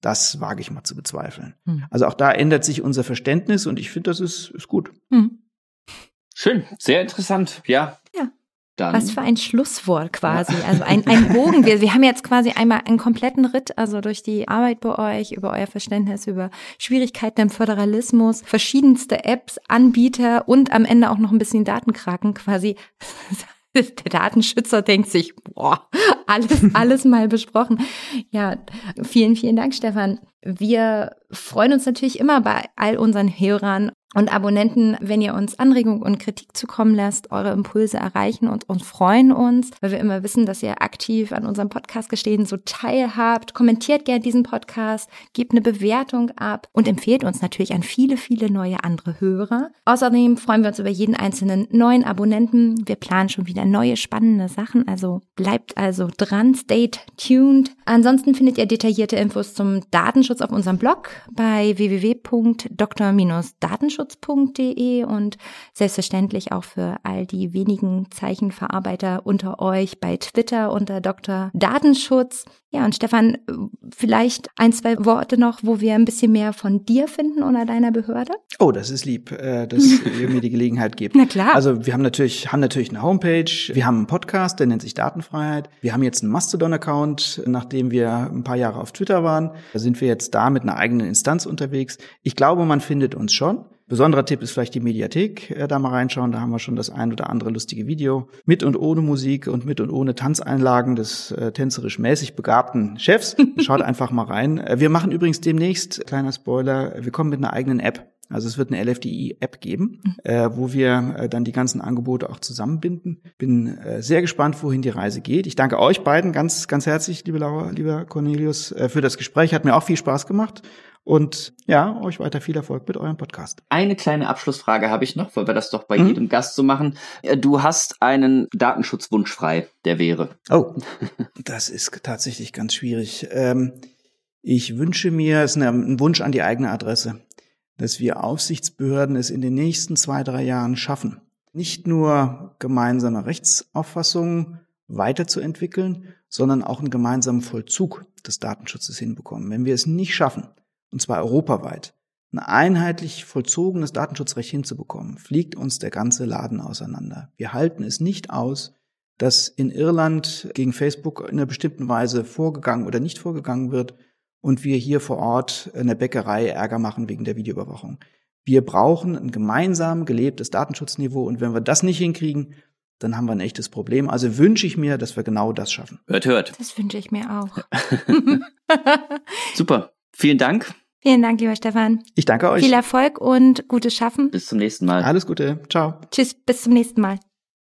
das wage ich mal zu bezweifeln. Hm. Also auch da ändert sich unser Verständnis und ich finde, das ist, ist gut. Hm. Schön, sehr interessant, ja. Dann. Was für ein Schlusswort quasi, ja. [LAUGHS] also ein, ein Bogen. Wir, wir haben jetzt quasi einmal einen kompletten Ritt, also durch die Arbeit bei euch, über euer Verständnis, über Schwierigkeiten im Föderalismus, verschiedenste Apps, Anbieter und am Ende auch noch ein bisschen Datenkraken quasi. [LAUGHS] Der Datenschützer denkt sich, boah, alles, alles mal besprochen. Ja, vielen, vielen Dank, Stefan. Wir freuen uns natürlich immer bei all unseren Hörern und Abonnenten, wenn ihr uns Anregungen und Kritik zukommen lasst, eure Impulse erreichen und uns freuen uns, weil wir immer wissen, dass ihr aktiv an unserem Podcast gestehen so teilhabt. Kommentiert gerne diesen Podcast, gebt eine Bewertung ab und empfehlt uns natürlich an viele, viele neue andere Hörer. Außerdem freuen wir uns über jeden einzelnen neuen Abonnenten. Wir planen schon wieder neue spannende Sachen, also bleibt also dran, stay tuned. Ansonsten findet ihr detaillierte Infos zum Datenschutz auf unserem Blog bei www.dr-datenschutz datenschutz.de und selbstverständlich auch für all die wenigen Zeichenverarbeiter unter euch bei Twitter unter Dr. Datenschutz. Ja, und Stefan, vielleicht ein, zwei Worte noch, wo wir ein bisschen mehr von dir finden oder deiner Behörde? Oh, das ist lieb, äh, dass [LAUGHS] ihr mir die Gelegenheit gibt. Na klar. Also wir haben natürlich, haben natürlich eine Homepage, wir haben einen Podcast, der nennt sich Datenfreiheit. Wir haben jetzt einen Mastodon-Account, nachdem wir ein paar Jahre auf Twitter waren. Da sind wir jetzt da mit einer eigenen Instanz unterwegs. Ich glaube, man findet uns schon. Besonderer Tipp ist vielleicht die Mediathek, äh, da mal reinschauen. Da haben wir schon das ein oder andere lustige Video mit und ohne Musik und mit und ohne Tanzeinlagen des äh, tänzerisch mäßig begabten Chefs. [LAUGHS] Schaut einfach mal rein. Äh, wir machen übrigens demnächst, kleiner Spoiler, wir kommen mit einer eigenen App. Also es wird eine LFDI-App geben, mhm. äh, wo wir äh, dann die ganzen Angebote auch zusammenbinden. Bin äh, sehr gespannt, wohin die Reise geht. Ich danke euch beiden ganz, ganz herzlich, liebe Laura, lieber Cornelius, äh, für das Gespräch. Hat mir auch viel Spaß gemacht. Und ja, euch weiter viel Erfolg mit eurem Podcast. Eine kleine Abschlussfrage habe ich noch, weil wir das doch bei mhm. jedem Gast so machen. Äh, du hast einen Datenschutzwunsch frei, der wäre. Oh, [LAUGHS] das ist tatsächlich ganz schwierig. Ähm, ich wünsche mir, es ist ein Wunsch an die eigene Adresse, dass wir Aufsichtsbehörden es in den nächsten zwei, drei Jahren schaffen, nicht nur gemeinsame Rechtsauffassungen weiterzuentwickeln, sondern auch einen gemeinsamen Vollzug des Datenschutzes hinbekommen. Wenn wir es nicht schaffen, und zwar europaweit, ein einheitlich vollzogenes Datenschutzrecht hinzubekommen, fliegt uns der ganze Laden auseinander. Wir halten es nicht aus, dass in Irland gegen Facebook in einer bestimmten Weise vorgegangen oder nicht vorgegangen wird und wir hier vor Ort in der Bäckerei Ärger machen wegen der Videoüberwachung. Wir brauchen ein gemeinsam gelebtes Datenschutzniveau und wenn wir das nicht hinkriegen, dann haben wir ein echtes Problem. Also wünsche ich mir, dass wir genau das schaffen. Hört, hört. Das wünsche ich mir auch. [LAUGHS] Super. Vielen Dank. Vielen Dank, lieber Stefan. Ich danke euch. Viel Erfolg und gutes Schaffen. Bis zum nächsten Mal. Alles Gute. Ciao. Tschüss, bis zum nächsten Mal.